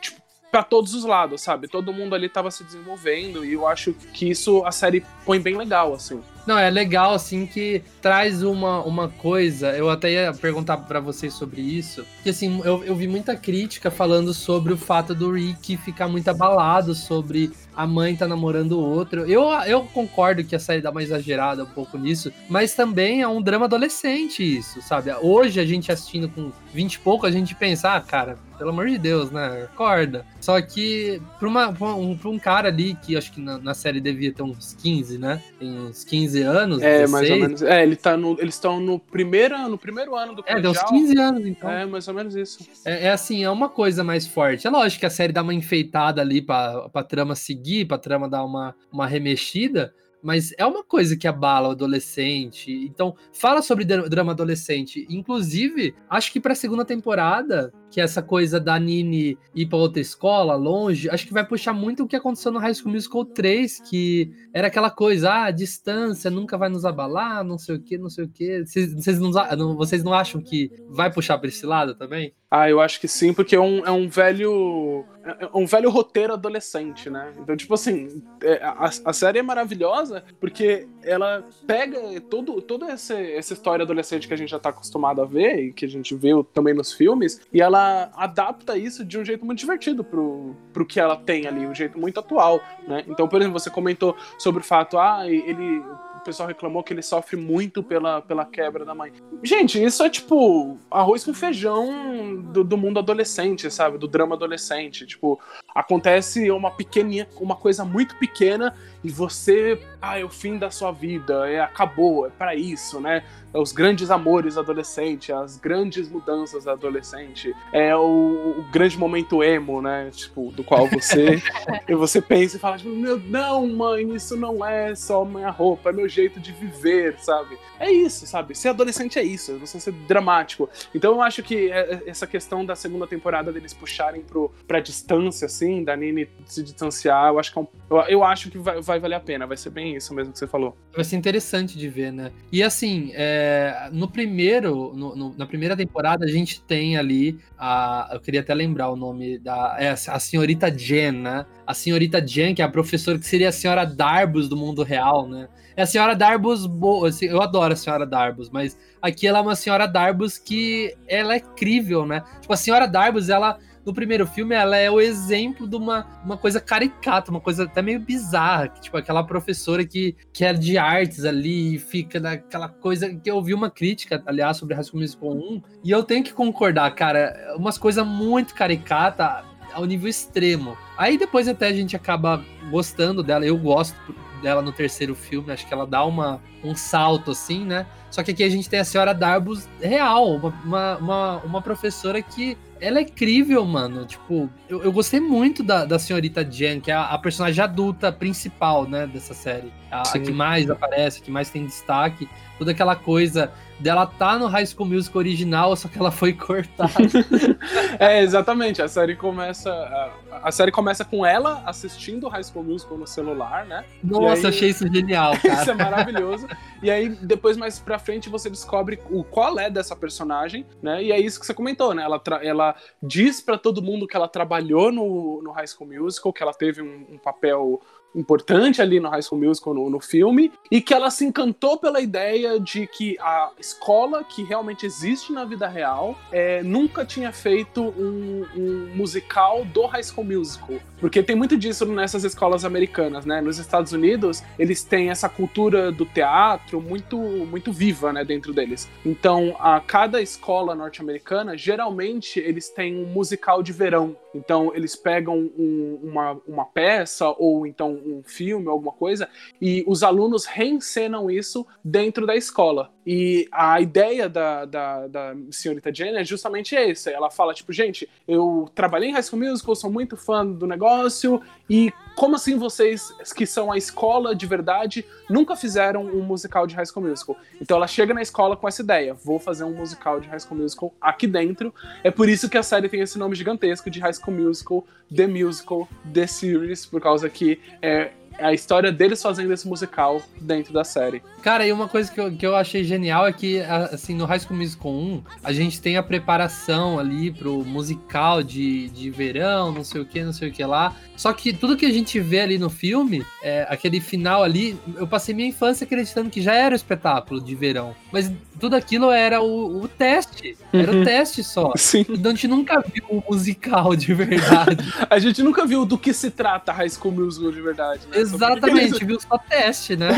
S2: tipo. Pra todos os lados, sabe? Todo mundo ali tava se desenvolvendo e eu acho que isso a série põe bem legal, assim.
S1: Não, é legal, assim, que traz uma, uma coisa. Eu até ia perguntar pra vocês sobre isso. Que, assim, eu, eu vi muita crítica falando sobre o fato do Rick ficar muito abalado sobre a mãe tá namorando o outro. Eu, eu concordo que a série dá uma exagerada um pouco nisso, mas também é um drama adolescente isso, sabe? Hoje a gente assistindo com 20 e pouco, a gente pensa, ah, cara, pelo amor de Deus, né? Acorda. Só que pra, uma, pra, um, pra um cara ali, que acho que na, na série devia ter uns 15, né? Tem uns 15 anos,
S2: É,
S1: 16.
S2: mais ou menos. É, ele tá no, eles estão no primeiro, no primeiro ano do
S1: É, deu uns
S2: colegial.
S1: 15 anos, então.
S2: É, mais ou menos isso.
S1: É, é assim, é uma coisa mais forte. É lógico que a série dá uma enfeitada ali pra, pra trama seguir, pra trama dar uma, uma remexida, mas é uma coisa que abala o adolescente. Então, fala sobre dra- drama adolescente. Inclusive, acho que pra segunda temporada, que essa coisa da Nini ir pra outra escola, longe, acho que vai puxar muito o que aconteceu no High School Musical 3, que era aquela coisa, ah, distância nunca vai nos abalar, não sei o que, não sei o que. Vocês, vocês não, não- vocês não acham que vai puxar pra esse lado também?
S2: Ah, eu acho que sim, porque é um, é um velho. É um velho roteiro adolescente, né? Então, tipo assim, é, a, a série é maravilhosa porque ela pega todo, toda essa, essa história adolescente que a gente já tá acostumado a ver e que a gente viu também nos filmes, e ela adapta isso de um jeito muito divertido pro, pro que ela tem ali, um jeito muito atual, né? Então, por exemplo, você comentou sobre o fato, ah, ele. Pessoal reclamou que ele sofre muito pela, pela quebra da mãe. Gente, isso é tipo arroz com feijão do, do mundo adolescente, sabe? Do drama adolescente. Tipo, acontece uma pequeninha, uma coisa muito pequena e você, ah, é o fim da sua vida, é acabou, é para isso, né? É os grandes amores adolescente, as grandes mudanças adolescente, é o, o grande momento emo, né? Tipo, do qual você e você pensa e fala, tipo, meu, não, mãe, isso não é só minha roupa, é meu jeito de viver, sabe? É isso, sabe? Ser adolescente é isso, é você ser dramático. Então eu acho que é- essa questão da segunda temporada deles puxarem pro, pra distância, assim, da Nini se distanciar, eu acho que, é um- eu, eu acho que vai, vai valer a pena, vai ser bem isso mesmo que você falou.
S1: Vai ser interessante de ver, né? E assim, é, é, no primeiro, no- no- na primeira temporada, a gente tem ali a. Eu queria até lembrar o nome da. É a senhorita Jen, né? A senhorita Jen, que é a professora que seria a senhora Darbus do mundo real, né? É a senhora Darbus boa. assim, eu adoro a senhora Darbus, mas aqui ela é uma senhora Darbus que ela é crível, né? Tipo, a senhora Darbus, ela. No primeiro filme, ela é o exemplo de uma, uma coisa caricata, uma coisa até meio bizarra. Que, tipo, aquela professora que, que é de artes ali e fica naquela coisa. Que eu vi uma crítica, aliás, sobre School Musical 1, e eu tenho que concordar, cara. Umas coisas muito caricatas ao nível extremo. Aí depois até a gente acaba gostando dela. Eu gosto dela no terceiro filme. Acho que ela dá uma, um salto, assim, né? Só que aqui a gente tem a senhora Darbus real, uma, uma, uma professora que ela é incrível, mano. Tipo, eu, eu gostei muito da, da senhorita Jen, que é a, a personagem adulta principal, né, dessa série. A, a que mais aparece, a que mais tem destaque. Toda aquela coisa dela tá no High School Musical original, só que ela foi cortada.
S2: É, exatamente. A série começa. A, a série começa com ela assistindo High School Musical no celular, né?
S1: Nossa,
S2: aí-
S1: achei isso genial,
S2: Isso
S1: cara.
S2: é maravilhoso. e aí, depois, mais pra frente, você descobre o qual é dessa personagem, né? E é isso que você comentou, né? Ela, ela diz pra todo mundo que ela trabalhou no, no High School Musical, que ela teve um, um papel importante ali no High School Musical, no, no filme, e que ela se encantou pela ideia de que a escola que realmente existe na vida real é, nunca tinha feito um, um musical do High School Musical. Porque tem muito disso nessas escolas americanas, né? Nos Estados Unidos, eles têm essa cultura do teatro muito, muito viva, né, dentro deles. Então, a cada escola norte-americana, geralmente, eles têm um musical de verão. Então, eles pegam um- uma, uma peça ou então um filme, alguma coisa, e os alunos reencenam isso dentro da escola. E a ideia da, da, da senhorita Jenny é justamente essa. Ela fala, tipo, gente, eu trabalhei em High School Musical, sou muito fã do negócio, e como assim vocês, que são a escola de verdade, nunca fizeram um musical de High School Musical? Então ela chega na escola com essa ideia, vou fazer um musical de High School Musical aqui dentro. É por isso que a série tem esse nome gigantesco de High School Musical, The Musical, The Series, por causa que é a história deles fazendo esse musical dentro da série.
S1: Cara, e uma coisa que eu, que eu achei genial é que, assim, no High School Musical 1, a gente tem a preparação ali pro musical de, de verão, não sei o que, não sei o que lá. Só que tudo que a gente vê ali no filme, é, aquele final ali, eu passei minha infância acreditando que já era o espetáculo de verão. Mas tudo aquilo era o, o teste. Era
S2: Uhum.
S1: o teste só.
S2: Sim.
S1: Então a gente nunca viu o musical de verdade.
S2: A gente nunca viu do que se trata High School Musical de verdade, né?
S1: Exatamente, viu só teste, né?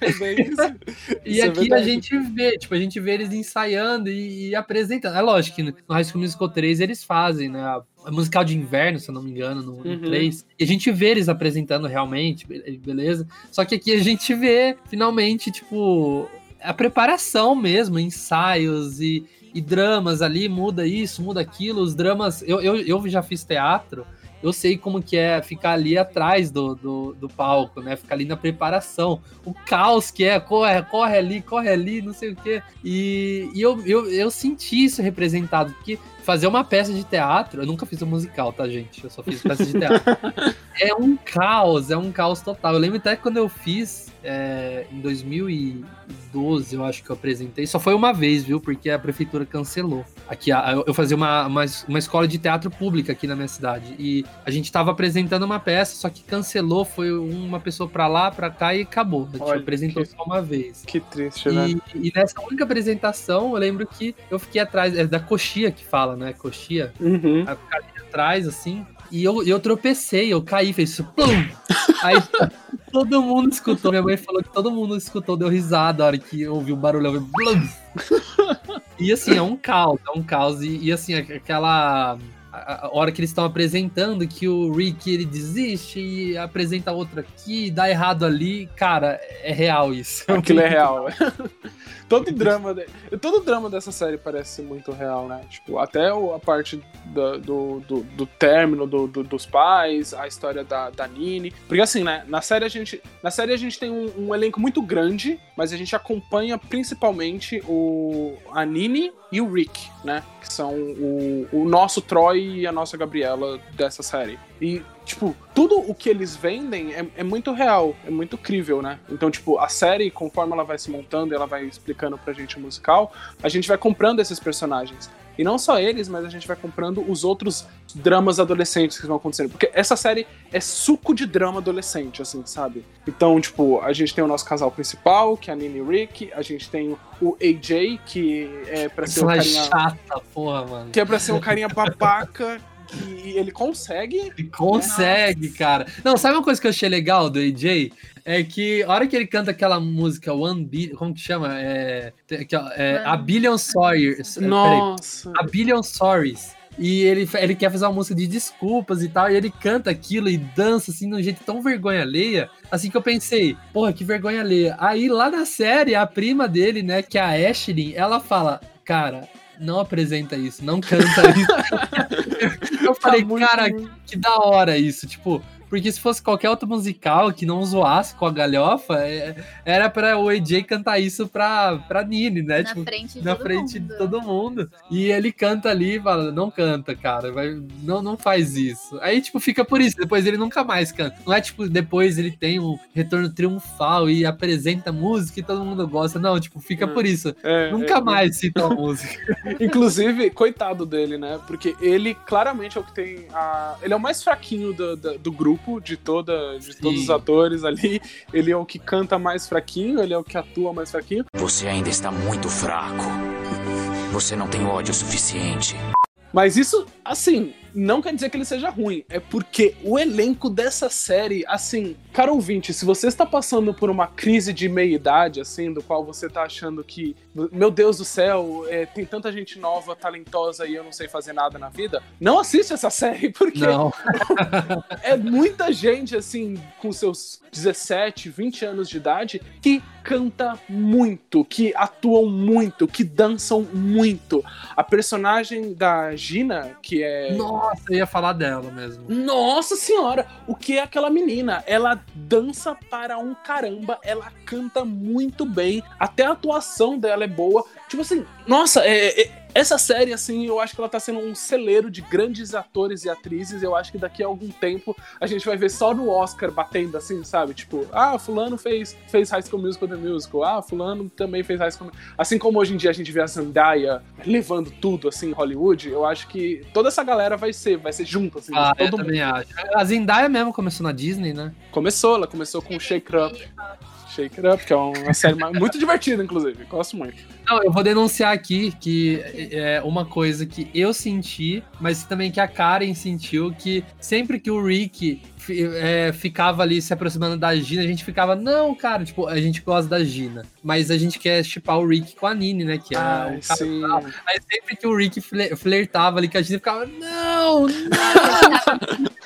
S2: É, bem isso.
S1: E
S2: Isso é
S1: aqui a
S2: verdade.
S1: gente vê, tipo, a gente vê eles ensaiando e, e apresentando. É lógico que no High School Musical 3 eles fazem, né? A, a musical de inverno, se eu não me engano, no,
S2: Uhum.
S1: 3. E a gente vê eles apresentando realmente, be- beleza. Só que aqui a gente vê, finalmente, tipo, a preparação mesmo, ensaios e, e dramas ali, muda isso, muda aquilo. Os dramas. Eu, eu, eu já fiz teatro. Eu sei como que é ficar ali atrás do, do, do palco, né? Ficar ali na preparação. O caos que é, corre, corre ali, corre ali, não sei o quê. E, e eu, eu, eu senti isso representado, porque fazer uma peça de teatro, eu nunca fiz um musical, tá, gente? Eu só fiz peça de teatro. é um caos, é um caos total. Eu lembro até quando eu fiz, é, em 2012, eu acho que eu apresentei, só foi uma vez, viu? Porque a prefeitura cancelou. Aqui, eu fazia uma, uma, uma escola de teatro pública aqui na minha cidade. E a gente tava apresentando uma peça, só que cancelou, foi uma pessoa pra lá, pra cá e acabou. A gente
S2: Olha,
S1: apresentou
S2: que-
S1: só uma vez.
S2: Que triste, né?
S1: E, e nessa única apresentação, eu lembro que eu fiquei atrás, é da coxia que fala, né? Coxia,
S2: Uhum.
S1: a ali atrás, assim. E eu, eu tropecei, eu caí, fez isso, plum! Aí todo mundo escutou. Minha mãe falou que todo mundo escutou, deu risada a hora que ouviu o barulho. Eu! E assim, é um caos, é um caos. E, e, assim, aquela. A, a hora que eles estão apresentando que o Rick ele desiste e apresenta outro aqui, dá errado ali, cara, é real isso.
S2: Aquilo é real. todo drama, de- todo drama dessa série parece muito real, né? Tipo, até o- a parte da- do, do, do término do- do- dos pais, a história da, da Nini. Porque assim, né? Na série a gente, na série a gente tem um, um elenco muito grande, mas a gente acompanha principalmente o a Nini e o Rick, né? Que são o, o nosso Troy e a nossa Gabriela dessa série. E, tipo, tudo o que eles vendem é, é muito real, é muito crível, né? Então, tipo, a série, conforme ela vai se montando e ela vai explicando pra gente o musical, a gente vai comprando esses personagens. E não só eles, mas a gente vai comprando os outros dramas adolescentes que vão acontecendo. Porque essa série é suco de drama adolescente, assim, sabe? Então, tipo, a gente tem o nosso casal principal, que é a Nini e Rick. A gente tem o AJ, que é pra ser um
S1: Personagem
S2: carinha...
S1: chata, porra, mano.
S2: Que é pra ser um carinha babaca, que ele consegue...
S1: Ele consegue, cara. Não, sabe uma coisa que eu achei legal do AJ? É que a hora que ele canta aquela música One Billion, como que chama? É, é, a Billion Stories. Peraí,
S2: Nossa.
S1: a Billion Stories. E ele, ele quer fazer uma música de desculpas e tal, e ele canta aquilo e dança assim de um jeito tão vergonha alheia, assim que eu pensei, porra, que vergonha alheia. Aí lá na série, a prima dele, né, que é a Ashley, ela fala, cara, não apresenta isso, não canta isso. eu falei,
S2: muito
S1: cara, que da hora isso, tipo, porque se fosse qualquer outro musical que não zoasse com a galhofa, é- era pra o AJ cantar isso pra, pra Nini, né?
S3: Na
S1: tipo,
S3: frente de
S1: na
S3: todo
S1: frente
S3: mundo.
S1: de todo mundo. E ele canta ali e fala, não canta, cara, vai, não, não faz isso. Aí, tipo, fica por isso, depois ele nunca mais canta. Não é, tipo, depois ele tem um retorno triunfal e apresenta música e todo mundo gosta. Não, tipo, fica por isso.
S2: É,
S1: Nunca
S2: é,
S1: mais cita a música.
S2: Inclusive, coitado dele, né? Porque ele claramente é o que tem. A... Ele é o mais fraquinho do, do, do grupo, de, toda, de todos
S1: Sim.
S2: os atores ali. Ele é o que canta mais fraquinho, ele é o que atua mais fraquinho.
S6: Você ainda está muito fraco. Você não tem ódio suficiente.
S2: Mas isso, assim, não quer dizer que ele seja ruim. É porque o elenco dessa série, assim, cara ouvinte, se você está passando por uma crise de meia-idade, assim, do qual você tá achando que, meu Deus do céu, é, tem tanta gente nova, talentosa e eu não sei fazer nada na vida, não assiste essa série, porque
S1: Não.
S2: é muita gente, assim, com seus 17, 20 anos de idade, que canta muito, que atuam muito, que dançam muito. A personagem da Gina, que é.
S1: Nossa, eu ia falar dela mesmo.
S2: Nossa senhora, o que é aquela menina? Ela dança para um caramba, ela canta muito bem, até a atuação dela é boa. Tipo assim, nossa, é- é- essa série, assim, eu acho que ela tá sendo um celeiro de grandes atores e atrizes. Eu acho que daqui a algum tempo a gente vai ver só no Oscar batendo assim, sabe? Tipo, ah, fulano fez, fez High School Musical The Musical, ah, fulano também fez High School Assim como hoje em dia a gente vê a Zendaya levando tudo, assim, em Hollywood, eu acho que toda essa galera vai ser, vai ser junto, assim,
S1: Ah, eu
S2: todo mundo.
S1: também acho. A Zendaya mesmo começou na Disney, né?
S2: Começou, ela começou com Shake It Up. Shake It Up, que é uma série muito divertida, inclusive. Gosto muito.
S1: Não, eu vou denunciar aqui que é uma coisa que eu senti, mas também que a Karen sentiu, que sempre que o Rick é, ficava ali se aproximando da Gina, a gente ficava, não, cara, tipo, a gente gosta da Gina, mas a gente quer chipar o Rick com a Nini, né, que é
S2: Ai,
S1: o casal.
S2: sim.
S1: Aí sempre que o Rick fle- flertava ali com a Gina, ficava, não, não.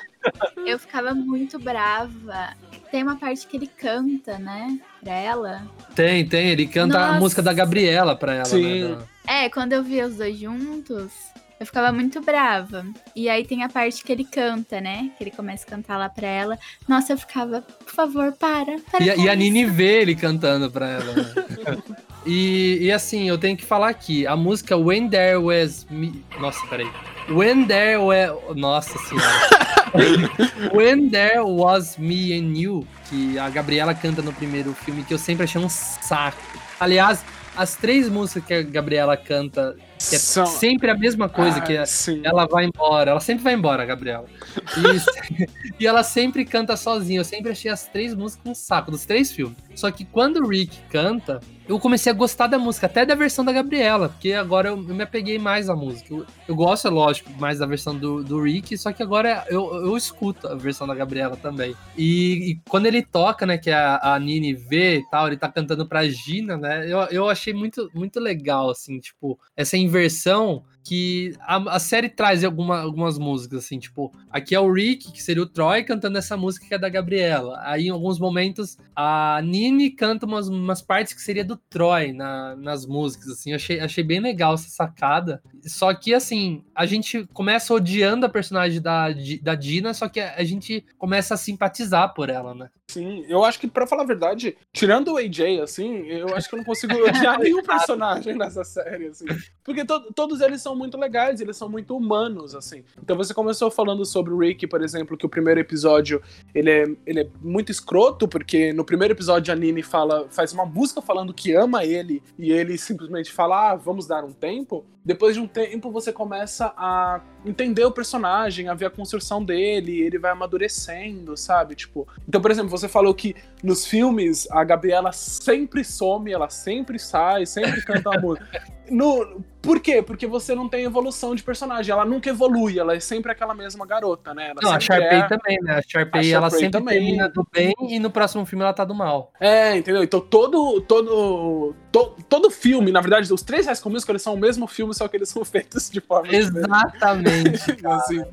S3: Eu ficava muito brava. Tem uma parte que ele canta, né? Pra ela.
S1: Tem, tem, ele canta a
S3: Nossa.
S1: música da Gabriela pra ela,
S2: Sim.
S1: né? da-
S3: É, quando eu via os dois juntos, eu ficava muito brava. E aí tem a parte que ele canta, né? Que ele começa a cantar lá pra ela. Nossa, eu ficava, por favor, para. para
S1: E, a- e a
S3: isso."
S1: Nini vê ele cantando pra ela. né? e, e assim, eu tenho que falar aqui, a música When There Was Me. Nossa, peraí. When There Was. Nossa senhora. When There Was Me and You, que a Gabriela canta no primeiro filme, que eu sempre achei um saco. Aliás, as três músicas que a Gabriela canta, é
S2: São-
S1: sempre a mesma coisa, que
S2: Ah, sim.
S1: ela vai embora, ela sempre vai embora, Gabriela. E, e ela sempre canta sozinha. Eu sempre achei as três músicas um saco, dos três filmes. Só que quando o Rick canta, eu comecei a gostar da música, até da versão da Gabriela, porque agora eu, eu me apeguei mais à música. Eu, eu gosto, é lógico, mais da versão do, do Rick, só que agora eu, eu escuto a versão da Gabriela também. E, e quando ele toca, né, que a, a Nini vê e tal, ele tá cantando pra Gina, né, eu, eu achei muito, muito legal, assim, tipo, essa inversão que a, a série traz alguma, algumas músicas, assim, tipo, aqui é o Rick, que seria o Troy, cantando essa música que é da Gabriela. Aí, em alguns momentos, a Nini canta umas, umas partes que seria do Troy na- nas músicas, assim. Eu achei, achei bem legal essa sacada. Só que, assim, a gente começa odiando a personagem da, da Dina, só que a gente começa a simpatizar por ela, né?
S2: Sim, eu acho que, pra falar a verdade, tirando o AJ, assim, eu acho que eu não consigo odiar nenhum personagem nessa série, assim. Porque to- todos eles são muito legais, eles são muito humanos, assim. Então você começou falando sobre o Rick, por exemplo, que o primeiro episódio, ele é, ele é muito escroto, porque no primeiro episódio a Nini fala, faz uma música falando que ama ele, e ele simplesmente fala, ah, vamos dar um tempo. Depois de um tempo, você começa a entender o personagem, a ver a construção dele, ele vai amadurecendo, sabe? Tipo, então, por exemplo, você falou que nos filmes a Gabriela sempre some, ela sempre sai, sempre canta uma música. No, por quê? Porque você não tem evolução de personagem. Ela nunca evolui, ela é sempre aquela mesma garota, né? Ela
S1: Não, a Sharpay
S2: é...
S1: também, né? A Sharpay,
S2: A
S1: ela
S2: Sharpay
S1: sempre
S2: também.
S1: termina do bem e no próximo filme ela tá do mal.
S2: É, entendeu? Então todo todo to- todo filme, na verdade, os três High School Musical, eles são o mesmo filme, só que eles são feitos de forma diferente.
S1: Exatamente.
S2: Assim,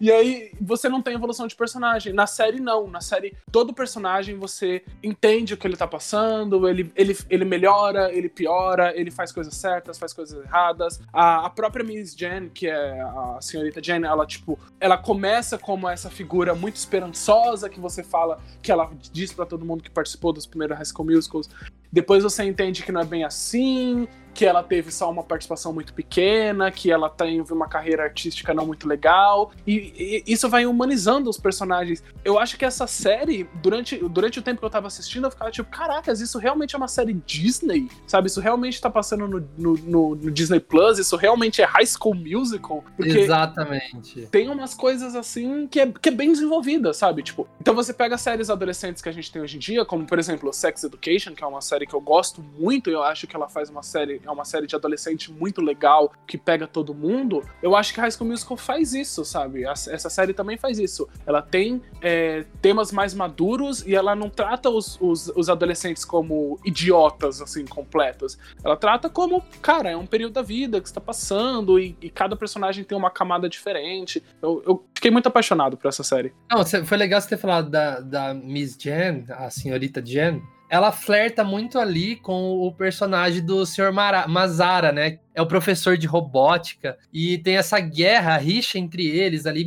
S2: e aí você não tem evolução de personagem. Na série, não. Na série, todo personagem você entende o que ele tá passando, ele, ele, ele melhora, ele piora, ele faz coisas certas, faz coisas erradas. A, a própria Miss Jen, que é a senhorita Jen, ela, tipo, ela começa como essa figura muito esperançosa que você fala, que ela diz pra todo mundo que participou dos primeiros High School Musicals. Depois você entende que não é bem assim, que ela teve só uma participação muito pequena, que ela teve uma carreira artística não muito legal. E, e isso vai humanizando os personagens. Eu acho que essa série, durante, durante o tempo que eu tava assistindo, eu ficava tipo, caracas, isso realmente é uma série Disney? Sabe? Isso realmente tá passando no, no, no- no Disney Plus? Isso realmente é High School Musical? Porque
S1: Exatamente.
S2: tem umas coisas assim que é, que é bem desenvolvida, sabe? Tipo, então você pega séries adolescentes que a gente tem hoje em dia, como por exemplo Sex Education, que é uma série que eu gosto muito, e eu acho que ela faz uma série, é uma série de adolescente muito legal, que pega todo mundo. Eu acho que High School Musical faz isso, sabe? Essa série também faz isso. Ela tem é, temas mais maduros e ela não trata os, os, os adolescentes como idiotas, assim, completos. Ela trata como, cara, é um período da vida que está passando e, e cada personagem tem uma camada diferente. Eu, eu fiquei muito apaixonado por essa série.
S1: Não, foi legal você ter falado da, da Miss Jen, a senhorita Jen. Ela flerta muito ali com o personagem do Sr. Mazara, né? É o professor de robótica. E tem essa guerra, rixa entre eles ali,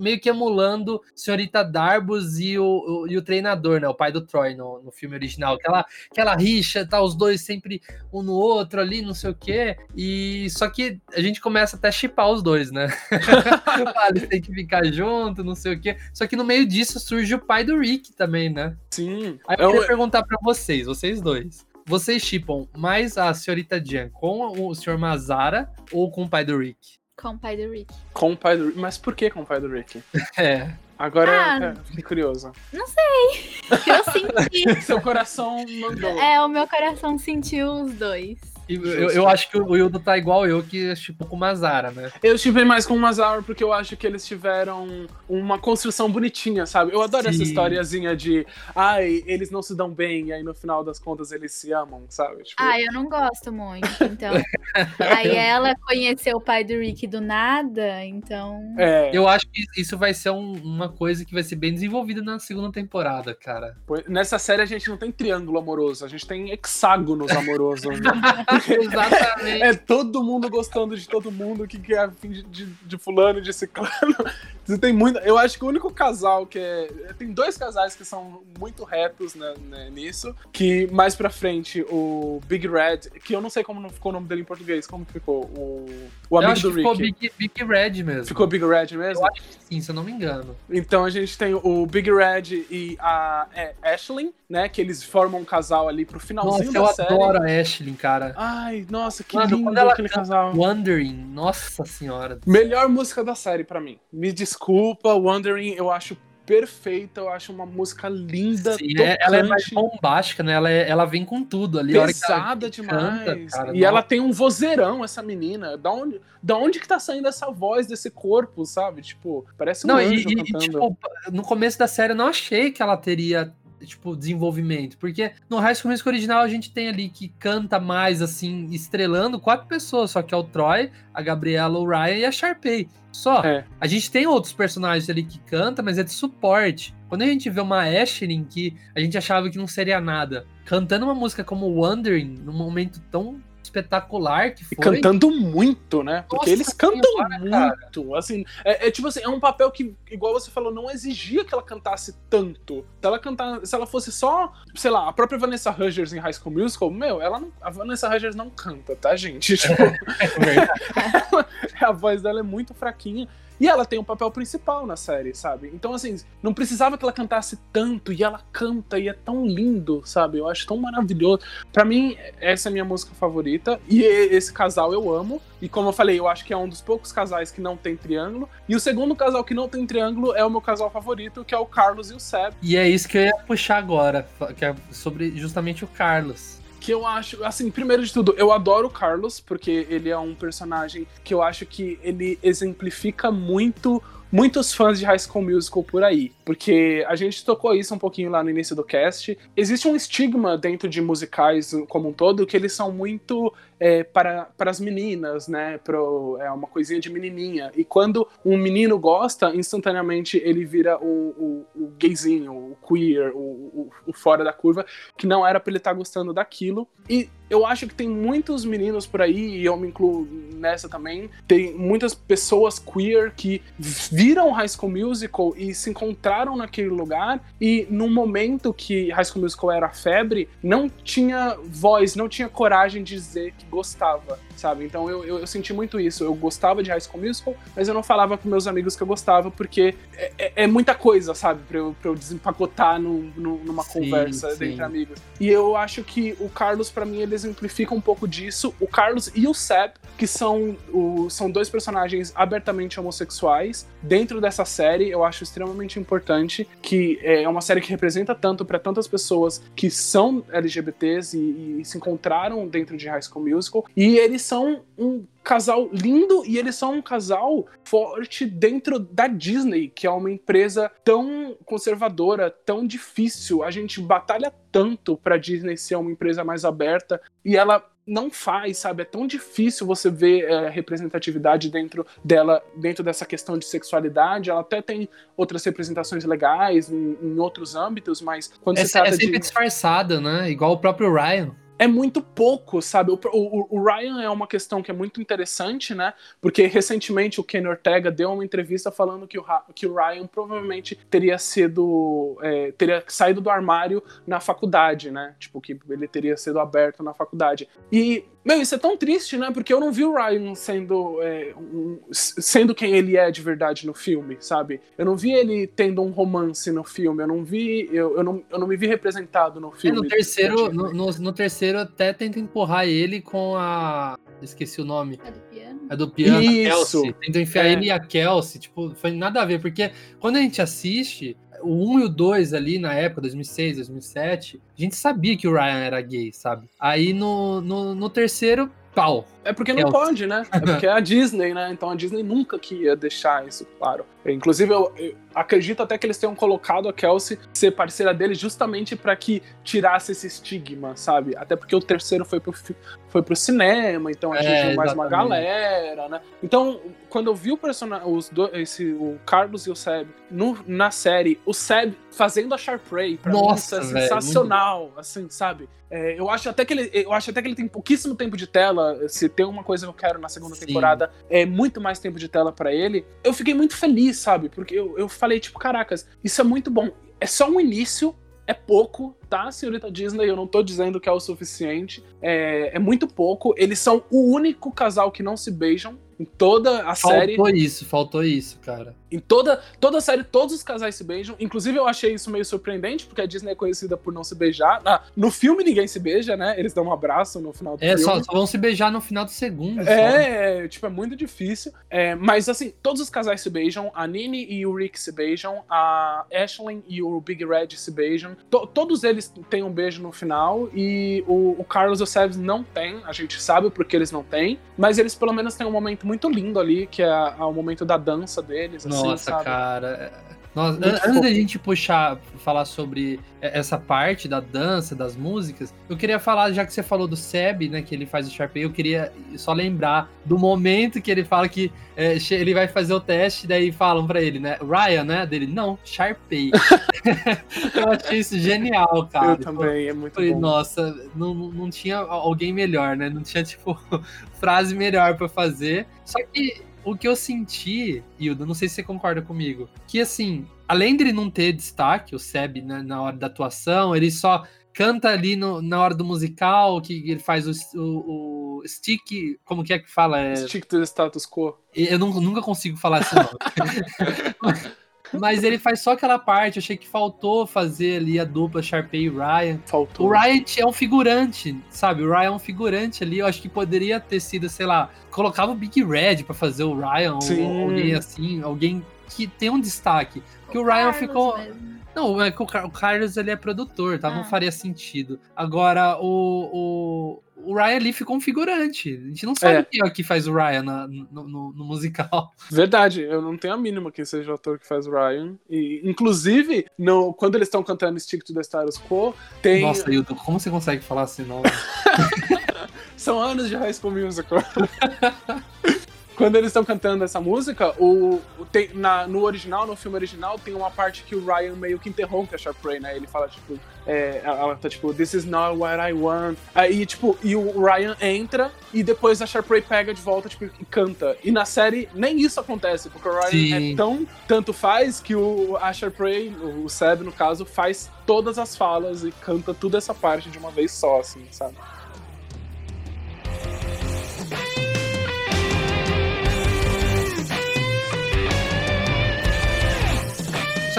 S1: meio que emulando Senhorita Darbus e o, o- e o treinador, né? O pai do Troy no, no filme original. Aquela, aquela rixa, tá os dois sempre um no outro ali, não sei o quê. E só que a gente começa até a chipar os dois, né? Ah, eles têm que ficar junto, não sei o quê. Só que no meio disso surge o pai do Rick também, né?
S2: Sim.
S1: Aí
S2: É
S1: eu
S2: um-
S1: queria perguntar pra vocês, vocês dois. Vocês chipam mais a senhorita Jan com o Sr. Mazara ou com o pai do Rick?
S3: Com o pai do Rick.
S2: Com o pai do Rick. Mas por que com o pai do Rick?
S1: É.
S2: Agora
S3: Ah.
S2: é, fiquei curioso.
S3: Que eu senti.
S2: Seu coração mandou.
S3: é, o meu coração sentiu os dois.
S1: Eu, eu acho que o Wildo tá igual eu, que tipo com o Mazara, né?
S2: Eu estive mais com o Mazaur porque eu acho que eles tiveram uma construção bonitinha, sabe? Eu adoro essa
S1: Sim.
S2: historiazinha de ai, eles não se dão bem, e aí no final das contas eles se amam, sabe? Tipo,
S3: Ah, eu não gosto muito, então. Aí ela conheceu o pai do Rick do nada, então.
S2: é,
S1: Eu acho que isso vai ser um- uma coisa que vai ser bem desenvolvida na segunda temporada, cara.
S2: nessa série a gente não tem triângulo amoroso, a gente tem hexágonos amorosos. né?
S1: Exatamente.
S2: É todo mundo gostando de todo mundo, que quer afim de, de, de fulano, de ciclano. Você tem muito. Eu acho que o único casal que é. Tem dois casais que são muito retos né, né, nisso. Que mais pra frente, o Big Red, que eu não sei como não ficou o nome dele em português, como que ficou? O, o
S1: eu
S2: amigo
S1: acho
S2: do
S1: que ficou
S2: Rick.
S1: Big, Big Red mesmo.
S2: Ficou Big Red mesmo?
S1: Eu acho que sim, se eu não me engano.
S2: Então a gente tem o Big Red e a é, Ashlyn, né? Que eles formam um casal ali pro finalzinho
S1: Nossa, eu
S2: da série.
S1: adoro a Ashlyn, cara.
S2: Ai, nossa, que
S1: Mano,
S2: lindo
S1: ela
S2: aquele casal.
S1: Wondering, nossa senhora.
S2: Melhor música da série pra mim. Me desculpa, Wondering, eu acho perfeita, eu acho uma música linda,
S1: Sim,
S2: tocante,
S1: é- ela é mais bombástica, né? Ela, é- ela vem com tudo ali.
S2: pesada demais.
S1: canta, cara,
S2: e
S1: nossa.
S2: ela tem um vozeirão, essa menina. Da onde, da onde que tá saindo essa voz desse corpo, sabe? Tipo, parece um
S1: Não,
S2: anjo
S1: e, e,
S2: cantando.
S1: tipo, no começo da série eu não achei que ela teria, tipo, desenvolvimento. Porque no High School Musical original a gente tem ali que canta mais, assim, estrelando quatro pessoas. Só que é o Troy, a Gabriela, o Ryan e a Sharpay. Só.
S2: É.
S1: A gente tem outros personagens ali que canta, mas é de suporte. Quando a gente vê uma Ashley que a gente achava que não seria nada, cantando uma música como Wondering, num momento tão espetacular que
S2: E
S1: foi.
S2: cantando muito, né? Porque
S1: Nossa
S2: eles cantam
S1: senhora, cara.
S2: muito. Assim, é, é tipo assim, é um papel que, igual você falou, não exigia que ela cantasse tanto. Se ela cantar, se ela fosse só, sei lá, a própria Vanessa Hudgens em High School Musical, meu, ela não, a Vanessa Hudgens não canta, tá, gente? Tipo,
S1: É
S2: a voz dela é muito fraquinha. E ela tem um papel principal na série, sabe? Então, assim, não precisava que ela cantasse tanto, e ela canta, e é tão lindo, sabe? Eu acho tão maravilhoso. Pra mim, essa é a minha música favorita, e e- esse casal eu amo. E como eu falei, eu acho que é um dos poucos casais que não tem triângulo. E o segundo casal que não tem triângulo é o meu casal favorito, que é o Carlos e o Seb.
S1: E é isso que eu ia puxar agora, que é sobre justamente o Carlos.
S2: Que eu acho, assim, primeiro de tudo, eu adoro o Carlos, porque ele é um personagem que eu acho que ele exemplifica muito muitos fãs de High School Musical por aí, porque a gente tocou isso um pouquinho lá no início do cast. Existe um estigma dentro de musicais como um todo que eles são muito é, para, para as meninas, né? Pro, é uma coisinha de menininha. E quando um menino gosta, instantaneamente ele vira o, o, o gayzinho, o queer, o, o, o fora da curva, que não era pra ele estar gostando daquilo. E eu acho que tem muitos meninos por aí, e eu me incluo nessa também, tem muitas pessoas queer que viram High School Musical e se encontraram naquele lugar, e num momento que High School Musical era febre, não tinha voz, não tinha coragem de dizer que gostava, sabe? Então eu, eu, eu senti muito isso. Eu gostava de High School Musical, mas eu não falava com meus amigos que eu gostava, porque é, é- é muita coisa, sabe? Pra eu, pra eu desempacotar num- num- numa
S1: Sim,
S2: conversa
S1: sim.
S2: entre amigos. E eu acho que o Carlos, pra mim, ele exemplifica um pouco disso. O Carlos e o Seb, que são, o, são dois personagens abertamente homossexuais. Dentro dessa série, eu acho extremamente importante que é uma série que representa tanto pra tantas pessoas que são LGBTs e, e se encontraram dentro de High School Musical. E eles são um casal lindo e eles são um casal forte dentro da Disney, que é uma empresa tão conservadora, tão difícil. A gente batalha tanto pra Disney ser uma empresa mais aberta e ela não faz, sabe? É tão difícil você ver é, representatividade dentro dela, dentro dessa questão de sexualidade. Ela até tem outras representações legais em, em outros âmbitos, mas quando
S1: É,
S2: se
S1: é
S2: trata
S1: sempre
S2: de
S1: disfarçada, né? Igual o próprio Ryan.
S2: É muito pouco, sabe? O, o- o Ryan é uma questão que é muito interessante, né? Porque recentemente o Kenny Ortega deu uma entrevista falando que o, que o Ryan provavelmente teria sido. é, teria saído do armário na faculdade, né? Tipo, que ele teria sido aberto na faculdade. E. Meu, isso é tão triste, né? Porque eu não vi o Ryan sendo, é, um- sendo quem ele é de verdade no filme, sabe? Eu não vi ele tendo um romance no filme, eu não vi. Eu, eu, não, eu não me vi representado no
S1: É,
S2: filme.
S1: no terceiro, no, no- no terceiro até tenta empurrar ele com a. Esqueci o nome.
S3: É do piano?
S1: A do piano,
S2: Isso.
S1: a Kelsey. Tentam enfiar
S2: É.
S1: ele e a Kelsey. Tipo, foi nada a ver. Porque quando a gente assiste, o 1 e o 2 ali na época, 2006, 2007, a gente sabia que o Ryan era gay, sabe? Aí no, no, no terceiro, pau.
S2: É porque não
S1: É
S2: pode, né? É porque é a Disney, né? Então a Disney nunca que ia deixar isso claro. Inclusive, eu, eu acredito até que eles tenham colocado a Kelsey ser parceira dele justamente pra que tirasse esse estigma, sabe? Até porque o terceiro foi pro, foi pro cinema, então
S1: É,
S2: atingiu mais uma galera, né? Então, quando eu vi o personagem, os dois, esse, o Carlos e o Seb no- na série, o Seb fazendo a Sharpray, pra
S1: Nossa,
S2: mim isso é
S1: velho,
S2: sensacional, assim, sabe? É, eu acho até que ele, eu acho até que ele tem pouquíssimo tempo de tela. Se tem uma coisa que eu quero na segunda
S1: Sim.
S2: temporada, é muito mais tempo de tela pra ele. Eu fiquei muito feliz, sabe? Porque eu, eu falei, tipo, caracas, isso é muito bom. É só um início, é pouco, tá, senhorita Disney? Eu não tô dizendo que é o suficiente. É, é muito pouco. Eles são o único casal que não se beijam em toda a série.
S1: Faltou isso, faltou isso, cara.
S2: Em toda, toda a série, todos os casais se beijam. Inclusive, eu achei isso meio surpreendente, porque a Disney é conhecida por não se beijar. Ah, no filme, ninguém se beija, né? Eles dão um abraço no final do
S1: É,
S2: filme.
S1: só, só vão se beijar no final do segundo. só.
S2: É, tipo, é muito difícil. É, mas assim, todos os casais se beijam. A Nini e o Rick se beijam. A Ashley e o Big Red se beijam. To- todos eles têm um beijo no final. E o, o Carlos e o Sebs não tem. A gente sabe porque eles não têm. Mas eles pelo menos têm um momento muito lindo ali, que é, o momento da dança deles. assim,
S1: Nossa,
S2: sabe?
S1: cara.
S2: Muito
S1: an- antes da gente puxar, falar sobre essa parte da dança, das músicas, eu queria falar, já que você falou do Seb, né, que ele faz o Sharpay, eu queria só lembrar do momento que ele fala que é, ele vai fazer o teste, daí falam pra ele, né, Ryan, né, dele, não, Sharpay. eu achei isso genial, cara.
S2: eu também, é muito
S1: Falei,
S2: bom.
S1: nossa, não, não não tinha alguém melhor, né? Não tinha, tipo, frase melhor pra fazer. Só que o que eu senti, Hilda, não sei se você concorda comigo, que assim, além dele não ter destaque, o Seb, né, na hora da atuação, ele só canta ali no- na hora do musical, que ele faz o, o, o stick, como que é que fala? É,
S2: Stick to the status quo.
S1: eu nu- nunca consigo falar esse nome. Mas ele faz só aquela parte, eu achei que faltou fazer ali a dupla Sharpay e Ryan.
S2: Faltou.
S1: O Ryan é um figurante, sabe? O Ryan é um figurante ali. Eu acho que poderia ter sido, sei lá, colocava o Big Red pra fazer o Ryan, ou
S2: Sim.
S1: alguém assim, alguém que tem um destaque. Que o Ryan
S3: Carlos
S1: ficou.
S3: mesmo.
S1: Não, é que o Car- o Carlos ele é produtor, tá? Não
S3: Ah.
S1: faria sentido. Agora, o, o, o Ryan ali ficou um figurante. A gente não sabe
S2: É.
S1: quem é que faz o Ryan na- no, no- no musical.
S2: Verdade, eu não tenho a mínima quem seja o ator que faz o Ryan. E, inclusive, no, quando eles estão cantando Stick to the Status Quo, tem.
S1: Nossa, Hilton, como você consegue falar assim, não?
S2: São anos de High School Musical. Quando eles estão cantando essa música, o, tem, na- no original, no filme original, tem uma parte que o Ryan meio que interrompe a Sharpay, né? Ele fala, tipo, é, ela tá tipo, This is not what I want. Aí, tipo, e o Ryan entra e depois a Sharpay pega de volta, tipo, e canta. E na série, nem isso acontece, porque o Ryan
S1: Sim.
S2: é tão tanto faz que o, a Sharpay, o, o Seb, no caso, faz todas as falas e canta toda essa parte de uma vez só, assim, sabe?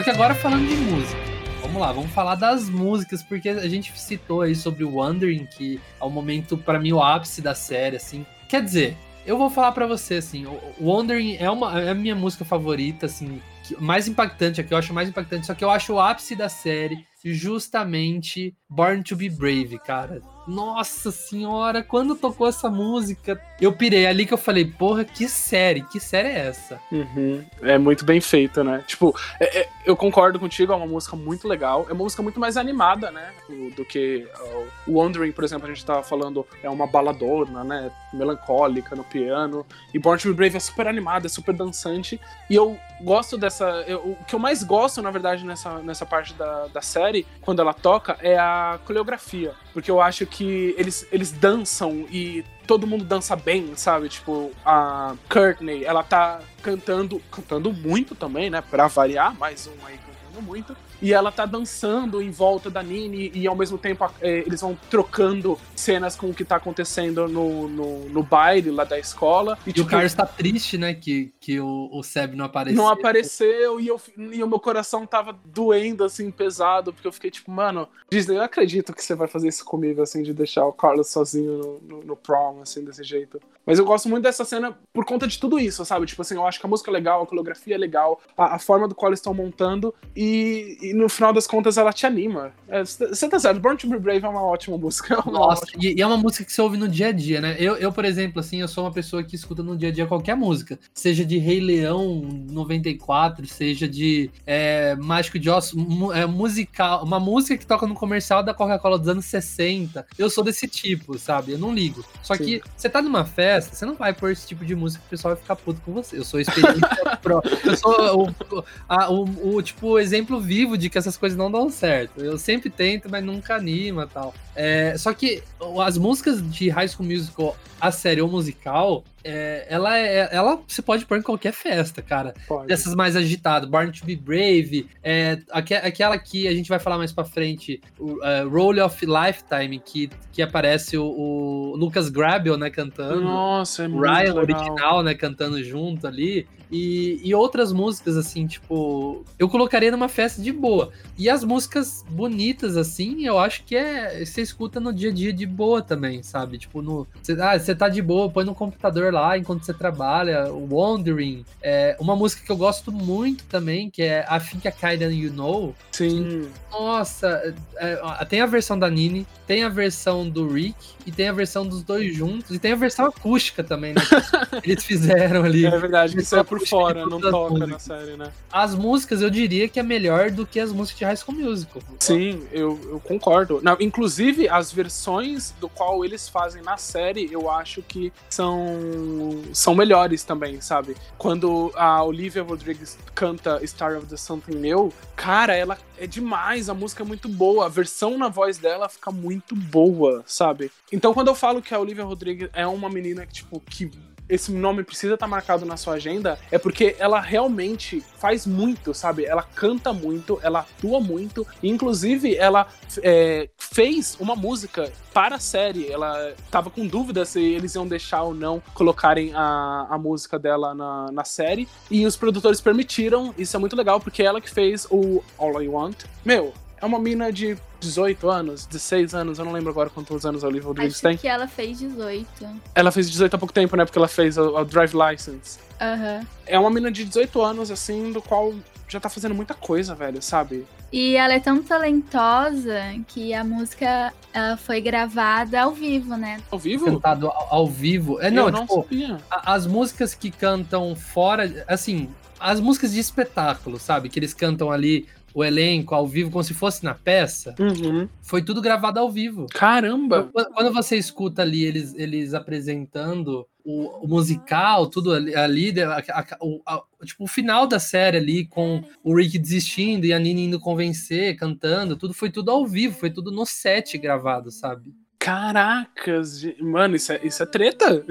S1: Agora falando de música. Vamos lá, vamos falar das músicas, porque a gente citou aí sobre o Wandering, que é o momento, pra mim, o ápice da série, assim. Quer dizer, eu vou falar pra você, assim, o Wandering é, uma, é a minha música favorita, assim, mais impactante, a que eu acho mais impactante, só que eu acho o ápice da série justamente Born to Be Brave, cara. Nossa senhora, quando tocou essa música, eu pirei ali que eu falei, porra, que série, que série é essa?
S2: Uhum. É muito bem feita, né? Tipo, é- é- eu concordo contigo, é uma música muito legal. É uma música muito mais animada, né? Do, do que uh, o Wandering, por exemplo, a gente tava falando, é uma baladona, né? Melancólica no piano. E Born to Be Brave é super animada, é super dançante. E eu gosto dessa. eu- o que eu mais gosto, na verdade, nessa, nessa parte da, da série, quando ela toca, é a coreografia. Porque eu acho que eles, eles dançam e todo mundo dança bem, sabe? Tipo, a Courtney, ela tá cantando, cantando muito também, né? Pra variar, mais um aí cantando muito. E ela tá dançando em volta da Nini e ao mesmo tempo eh, eles vão trocando cenas com o que tá acontecendo no, no, no baile lá da escola.
S1: E o Carlos tá triste, né, que, que o, o Seb não apareceu.
S2: não apareceu e, eu, e o meu coração tava doendo, assim, pesado, porque eu fiquei tipo, mano, Disney, eu acredito que você vai fazer isso comigo, assim, de deixar o Carlos sozinho no, no, no prom, assim, desse jeito. Mas eu gosto muito dessa cena por conta de tudo isso, sabe? Tipo assim, eu acho que a música é legal, a coreografia é legal, a, a forma do qual eles estão montando e, e no final das contas ela te anima. É, Você tá certo, Born to Be Brave é uma ótima música. É uma
S1: Nossa,
S2: ótima-
S1: e, e é uma música que você ouve no dia a dia, né? Eu, eu, por exemplo, assim, eu sou uma pessoa que escuta no dia a dia qualquer música. Seja de Rei Leão 94, seja de é, Mágico de Osso, mu- é, musical, uma música que toca no comercial da Coca-Cola dos anos 60. Eu sou desse tipo, sabe? Eu não ligo. Só
S2: Sim.
S1: que você tá numa festa, você não vai pôr esse tipo de música que o pessoal vai ficar puto com você. Eu sou experiência pró. Eu sou o, a- o, o, tipo, exemplo vivo de que essas coisas não dão certo. Eu sempre tento, mas nunca anima e tal. É, só que as músicas de High School Musical, a série ou musical, é, ela, é, ela você pode pôr em qualquer festa, cara.
S2: Pode.
S1: Dessas mais agitadas, Born to Be Brave, é, aque- aquela que a gente vai falar mais pra frente, o é, Role of Lifetime, que, que aparece o, o Lucas Grabel, né, cantando.
S2: Nossa, é
S1: O
S2: muito
S1: Ryan
S2: legal.
S1: original, né, cantando junto ali. E, e outras músicas, assim, tipo, eu colocaria numa festa de boa. E as músicas bonitas, assim, eu acho que é. Você escuta no dia a dia de boa também, sabe? Tipo, no. Você, ah, você tá de boa, põe no computador lá enquanto você trabalha. Wandering. É, uma música que eu gosto muito também, que é Think I Kinda You Know.
S2: Sim.
S1: Nossa, é, ó, tem a versão da Nini, tem a versão do Rick e tem a versão dos dois juntos e tem a versão acústica também, né? que Eles fizeram ali.
S2: É verdade, isso é por
S1: Acústica
S2: fora, não toca na
S1: músicas.
S2: série, né?
S1: As músicas eu diria que é melhor do que as músicas de High School Musical.
S2: Sim, eu, eu concordo. Na- inclusive, as versões do qual eles fazem na série, eu acho que são, são melhores também, sabe? Quando a Olivia Rodrigues canta Star of the Something New, cara, ela é demais, a música é muito boa, a versão na voz dela fica muito boa, sabe? Então, quando eu falo que a Olivia Rodrigues é uma menina que, tipo, que esse nome precisa estar marcado na sua agenda, é porque ela realmente faz muito, sabe? Ela canta muito, ela atua muito, inclusive ela é, fez uma música para a série. Ela tava com dúvida se eles iam deixar ou não colocarem a, a música dela na, na série, e os produtores permitiram. Isso é muito legal, porque é ela que fez o All I Want. Meu, é uma mina de 18 anos, 16 anos, eu não lembro agora quantos anos a Olivia Rodrigues
S3: Acho
S2: tem.
S3: que ela fez 18.
S2: Ela fez 18 há pouco tempo, né? Porque ela fez o, o Drive License.
S3: Aham.
S2: É uma menina de 18 anos, assim, do qual já tá fazendo muita coisa, velho, sabe?
S3: E ela é tão talentosa que a música ela foi gravada ao vivo, né?
S2: Ao vivo?
S1: Cantado ao, ao vivo. É, não,
S2: eu não
S1: tipo,
S2: sabia.
S1: a- as músicas que cantam fora, assim, as músicas de espetáculo, sabe? Que eles cantam ali o elenco ao vivo como se fosse na peça,
S2: Uhum.
S1: foi tudo gravado ao vivo.
S2: Caramba!
S1: Quando você escuta ali eles, eles apresentando o, o musical, tudo ali, ali a- a- o, a- tipo, o final da série ali, com o Rick desistindo e a Nina indo convencer, cantando, tudo foi tudo ao vivo, foi tudo no set gravado, sabe?
S2: Caracas! Mano, isso é, isso é treta?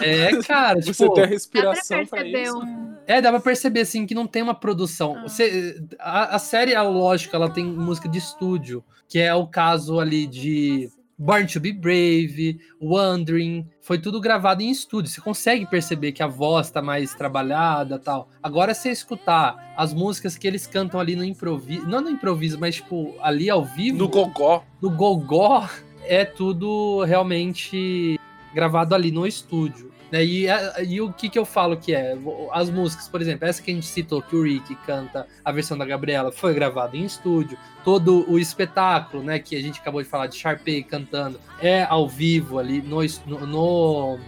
S1: É, cara,
S2: Você
S1: tipo,
S2: ter
S3: Dá pra
S2: respiração pra isso?
S3: um.
S1: é, dá pra perceber, assim, que não tem uma produção.
S3: Ah.
S1: Você, a, a série, é lógico, ela tem música de estúdio, que é o caso ali de Born to Be Brave, Wandering, foi tudo gravado em estúdio. Você consegue perceber que a voz tá mais trabalhada tal. Agora, se você escutar as músicas que eles cantam ali no improviso, não no improviso, mas tipo, ali ao vivo,
S2: No gogó.
S1: no gogó, é tudo realmente gravado ali no estúdio. Né? E, e o que, que eu falo que é? As músicas, por exemplo, essa que a gente citou, que o Rick canta, a versão da Gabriela, foi gravada em estúdio. Todo o espetáculo, né, que a gente acabou de falar de Sharpay cantando, é ao vivo ali no, no,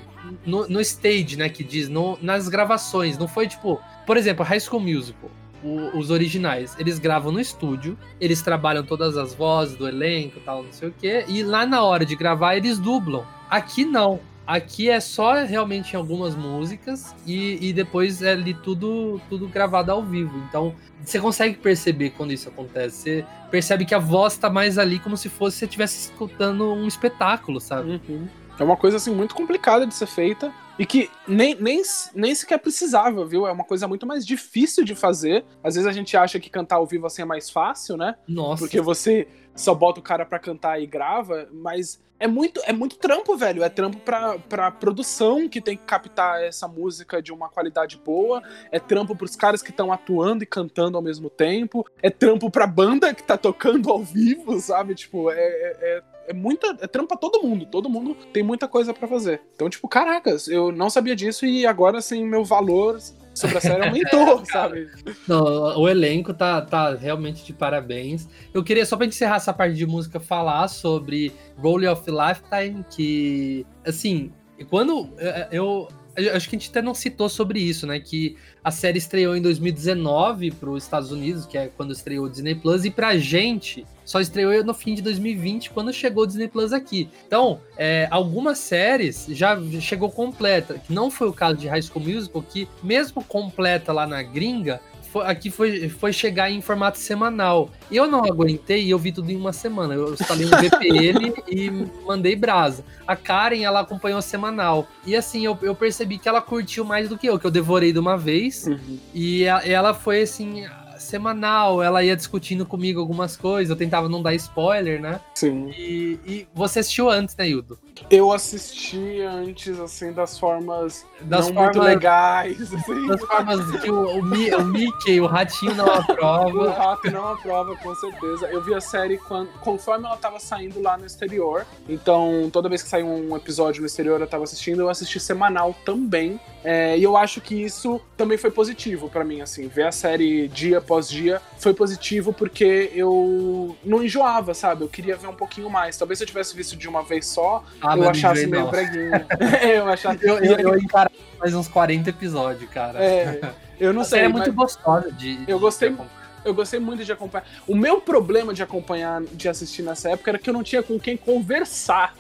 S1: no- no stage, né, que diz, no- nas gravações. Não foi tipo, por exemplo, High School Musical. O- os originais, eles gravam no estúdio, eles trabalham todas as vozes do elenco tal, não sei o quê, e lá na hora de gravar eles dublam. Aqui não. Aqui é só realmente em algumas músicas e, e depois é ali tudo, tudo gravado ao vivo. Então você consegue perceber quando isso acontece. Você percebe que a voz tá mais ali como se fosse você estivesse escutando um espetáculo, sabe?
S2: Uhum. É uma coisa assim muito complicada de ser feita e que nem, nem, nem sequer precisava, viu? É uma coisa muito mais difícil de fazer. Às vezes a gente acha que cantar ao vivo assim é mais fácil, né?
S1: Nossa.
S2: Porque você só bota o cara pra cantar e grava, mas é muito, é muito trampo, velho. É trampo pra, pra produção que tem que captar essa música de uma qualidade boa. É trampo pros caras que estão atuando e cantando ao mesmo tempo. É trampo pra banda que tá tocando ao vivo, sabe? Tipo, é, é, é- é muita. É trampo pra todo mundo. Todo mundo tem muita coisa pra fazer. Então, tipo, caracas, eu não sabia disso e agora, assim, meu valor sobre a série aumentou, sabe?
S1: Não, o elenco tá, tá realmente de parabéns. Eu queria, só pra encerrar essa parte de música, falar sobre Role of Lifetime, que, assim, quando eh, eu. eu Acho que a gente até não citou sobre isso, né? Que a série estreou em 2019 para os Estados Unidos, que é quando estreou o Disney Plus, e pra gente só estreou no fim de 2020, quando chegou o Disney Plus aqui. Então, é, algumas séries já chegou completa, que não foi o caso de High School Musical, que mesmo completa lá na gringa, foi- aqui foi, foi chegar em formato semanal. Eu não aguentei e eu vi tudo em uma semana. Eu instalei um VPN e mandei brasa. A Karen, ela acompanhou semanal. E assim, eu, eu percebi que ela curtiu mais do que eu, que eu devorei de uma vez. E a- ela foi assim. Semanal, ela ia discutindo comigo algumas coisas, eu tentava não dar spoiler, né?
S2: Sim.
S1: E, e você assistiu antes, né, Hildo?
S2: Eu assisti antes, assim, das formas
S1: Das
S2: não muito
S1: formas-
S2: legais, assim.
S1: Das formas que o, o, o Mickey, o ratinho não
S2: O
S1: aprova.
S2: rato não aprova, com certeza. Eu vi a série quando, conforme ela tava saindo lá no exterior. Então, toda vez que saiu um episódio no exterior, eu tava assistindo. Eu assisti semanal também. É, e eu acho que isso também foi positivo pra mim, assim. Ver a série dia após dia foi positivo porque eu não enjoava, sabe? Eu queria ver um pouquinho mais. Talvez se eu tivesse visto de uma vez só,
S1: Ah,
S2: eu achasse meio breguinho. É, eu achava.
S1: Eu, eu, eu encarava mais uns 40 episódios, cara.
S2: É, eu não sei.
S1: é
S2: mas-
S1: muito gostosa de.
S2: Eu
S1: de-
S2: gostei
S1: acompanhar.
S2: Eu gostei muito de acompanhar. O meu problema de acompanhar, de assistir nessa época era que eu não tinha com quem conversar.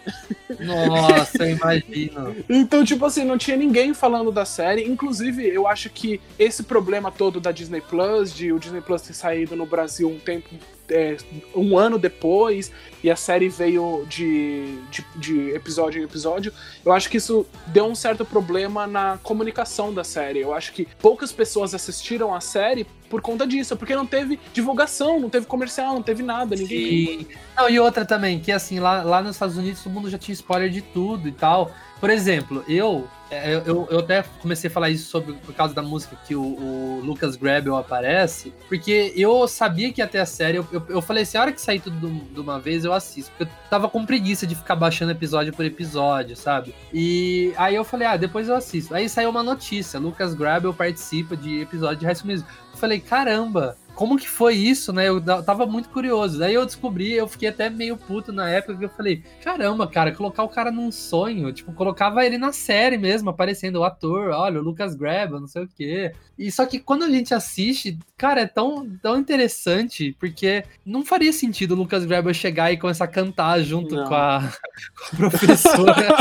S1: Nossa, eu imagino.
S2: Então, tipo assim, não tinha ninguém falando da série. Inclusive, eu acho que esse problema todo da Disney Plus, de o Disney Plus ter saído no Brasil um tempo. É, um ano depois, e a série veio de, de, de episódio em episódio, eu acho que isso deu um certo problema na comunicação da série. Eu acho que poucas pessoas assistiram a série por conta disso, porque não teve divulgação, não teve comercial, não teve nada, ninguém.
S1: Sim. Não, e outra também, que assim, lá, lá nos Estados Unidos todo mundo já tinha spoiler de tudo e tal. Por exemplo, eu, é, eu, eu até comecei a falar isso sobre, por causa da música que o, o Lucas Grabel aparece, porque eu sabia que ia ter a série, eu, eu, eu falei assim, a hora que sair tudo de- uma vez eu assisto, porque eu tava com preguiça de ficar baixando episódio por episódio, sabe? E aí eu falei, ah, depois eu assisto. Aí saiu uma notícia, Lucas Grabel participa de episódio de High School. Falei, caramba, como que foi isso, né? Eu tava muito curioso. Daí eu descobri, eu fiquei até meio puto na época, que eu falei, caramba, cara, colocar o cara num sonho, tipo, colocava ele na série mesmo, aparecendo o ator, olha, o Lucas Graba, não sei o quê. E só que quando a gente assiste, cara, é tão, tão interessante, porque não faria sentido o Lucas Graba chegar e começar a cantar junto com a, com a professora.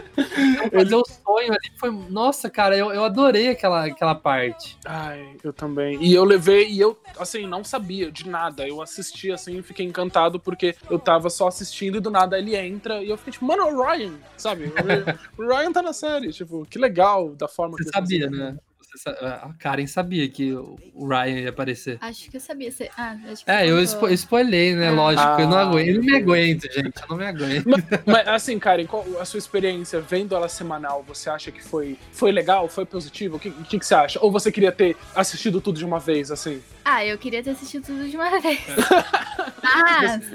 S1: Então, fazer o sonho ali foi. Nossa, cara, eu, eu adorei aquela, aquela parte.
S2: Ai, eu também. E eu levei, e eu, assim, não sabia de nada. Eu assisti, assim, e fiquei encantado porque eu tava só assistindo e do nada ele entra e eu fiquei tipo, mano, é o Ryan, sabe? O Ryan tá na série, tipo, que legal da forma
S1: Você
S2: que
S1: sabia,
S2: eles
S1: né? Você A Karen sabia que o Ryan ia aparecer.
S3: Acho que eu sabia. Você... Ah, acho que
S1: É,
S3: você
S1: eu
S3: contou.
S1: spo spoilei, né?
S3: Ah.
S1: Lógico, eu não
S2: Ah,
S1: aguento. Eu não me aguento, gente. Eu não me aguento.
S2: Mas assim, Karen, qual a sua experiência vendo ela semanal? Você acha que foi, foi legal? Foi positivo? O que, que, que você acha? Ou você queria ter assistido tudo de uma vez, assim?
S3: Ah, eu queria ter assistido tudo de uma vez. Mas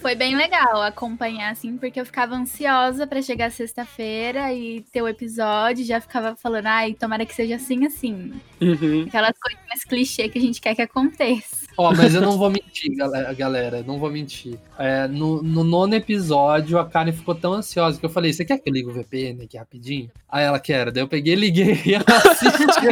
S3: foi bem legal acompanhar, assim, porque eu ficava ansiosa pra chegar sexta-feira e ter o episódio, já ficava falando, ai, tomara que seja assim, assim.
S2: Uhum.
S3: Aquelas coisas mais clichê que a gente quer que aconteça.
S1: Ó, mas eu não vou mentir, gale- galera. Não vou mentir. É, no, no nono episódio, a Karen ficou tão ansiosa que eu falei: Você quer que eu ligue o VPN aqui rapidinho? Aí ela quer. Daí eu peguei, liguei e ela assistiu.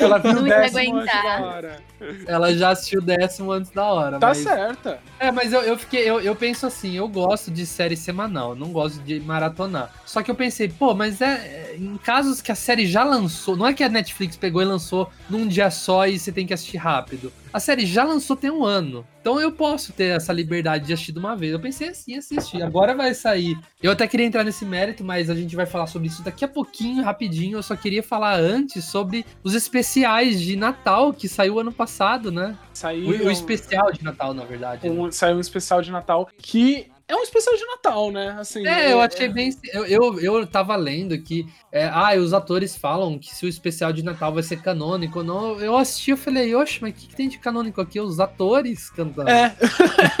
S2: Ela viu o décimo antes da hora.
S1: ela já assistiu o décimo antes da hora.
S2: Tá
S1: mas...
S2: certa.
S1: É, mas eu, eu fiquei, eu, eu penso assim, eu gosto de série semanal, não gosto de maratonar. Só que eu pensei, pô, mas é, é em casos que a série já lançou, não é que a Netflix pegou e lançou num dia só e você tem que assistir rápido. A série já lançou tem um ano. Então eu posso ter essa liberdade de assistir de uma vez. Eu pensei assim, assistir. Agora vai sair. Eu até queria entrar nesse mérito, mas a gente vai falar sobre isso daqui a pouquinho, rapidinho. Eu só queria falar antes sobre os especiais de Natal que saiu ano passado, né?
S2: Saiu,
S1: O, o especial de Natal, na verdade. né?
S2: um, saiu um especial de Natal que é um especial de Natal, né? Assim,
S1: É, eu achei bem. Eu, eu, eu tava lendo que. É, ah, os atores falam que se o especial de Natal vai ser canônico ou não. Eu assisti e falei, oxe, mas o que, que tem de canônico aqui? Os atores cantando.
S2: É.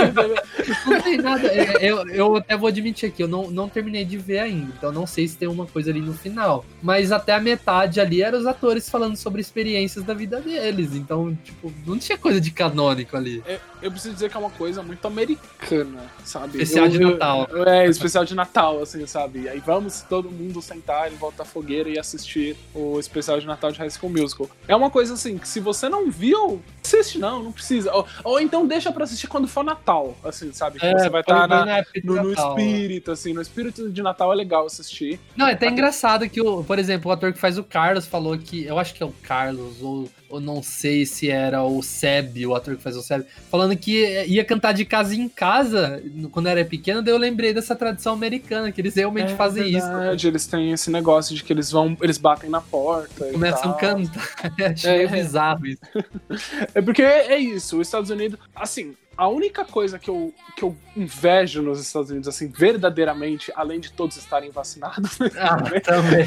S1: Não tem nada. É, Eu, eu até vou admitir aqui, eu não, não terminei de ver ainda. Então não sei se tem uma coisa ali no final. Mas até a metade ali eram os atores falando sobre experiências da vida deles. Então, tipo, não tinha coisa de canônico ali.
S2: eu preciso dizer que é uma coisa muito americana, sabe?
S1: Especial
S2: Eu-
S1: de Natal.
S2: É, especial de Natal, assim, sabe? E aí vamos todo mundo sentar em volta da fogueira e assistir o especial de Natal de High School Musical. É uma coisa assim, que se você não viu Assiste não, não precisa. Ou, ou então deixa pra assistir quando for Natal, assim, sabe? Que
S1: É,
S2: você vai estar
S1: de
S2: no, no
S1: Natal.
S2: espírito, assim, no espírito de Natal é legal assistir.
S1: Não, é até engraçado que, o, por exemplo, o ator que faz o Carlos falou que. Eu acho que é o Carlos, ou, ou não sei se era o Seb, o ator que faz o Seb, falando que ia cantar de casa em casa quando era pequeno, daí eu lembrei dessa tradição americana, que eles realmente
S2: É
S1: fazem isso.
S2: verdade, Eles têm esse negócio de que eles vão, eles batem na porta.
S1: Começam a cantar. Achei
S2: É, é.
S1: bizarro isso.
S2: É porque é isso, os Estados Unidos, assim, a única coisa que eu, que eu invejo nos Estados Unidos, assim, verdadeiramente, além de todos estarem vacinados,
S1: Ah, também.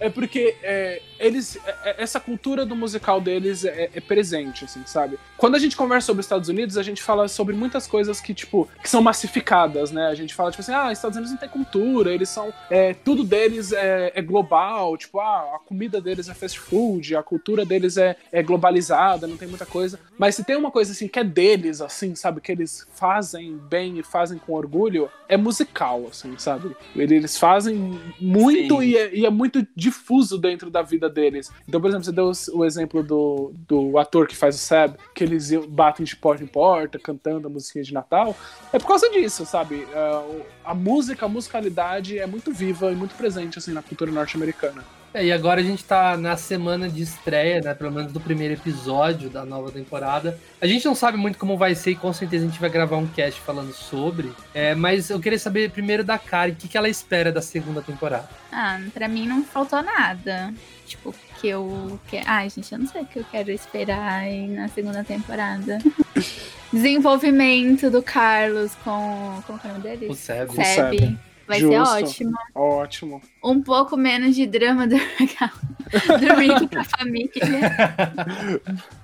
S2: é porque é, eles, é- é- essa cultura do musical deles é, é presente, assim, sabe? Quando a gente conversa sobre os Estados Unidos, a gente fala sobre muitas coisas que, tipo, que são massificadas, né? A gente fala, tipo assim, ah, os Estados Unidos não tem cultura, eles são, é, tudo deles é, é global, tipo, ah, a comida deles é fast food, a cultura deles é, é globalizada, não tem muita coisa. Mas se tem uma coisa, assim, que é deles, assim, sabe? Que eles fazem bem e fazem com orgulho, é musical, assim, sabe? Eles fazem muito e é, e é muito difuso dentro da vida deles. Então, por exemplo, você deu o exemplo do, do ator que faz o Seb, que eles batem de porta em porta, cantando a musiquinha de Natal. É por causa disso, sabe? É, a música, a musicalidade é muito viva e muito presente, assim, na cultura norte-americana.
S1: É, e agora a gente tá na semana de estreia, né? Pelo menos do primeiro episódio da nova temporada. A gente não sabe muito como vai ser e com certeza a gente vai gravar um cast falando sobre. É, mas eu queria saber primeiro da Kari, o que, que ela espera da segunda temporada.
S3: Ah, pra mim não faltou nada. Tipo, que eu. Que... Ai, gente, eu não sei o que eu quero esperar aí na segunda temporada. Desenvolvimento do Carlos com. Como que é o nome dele?
S1: O Seb.
S2: Seb.
S3: Seb. Vai
S2: Justo.
S3: ser ótimo.
S2: Ótimo.
S3: Um pouco menos de drama do, do Rick com a família.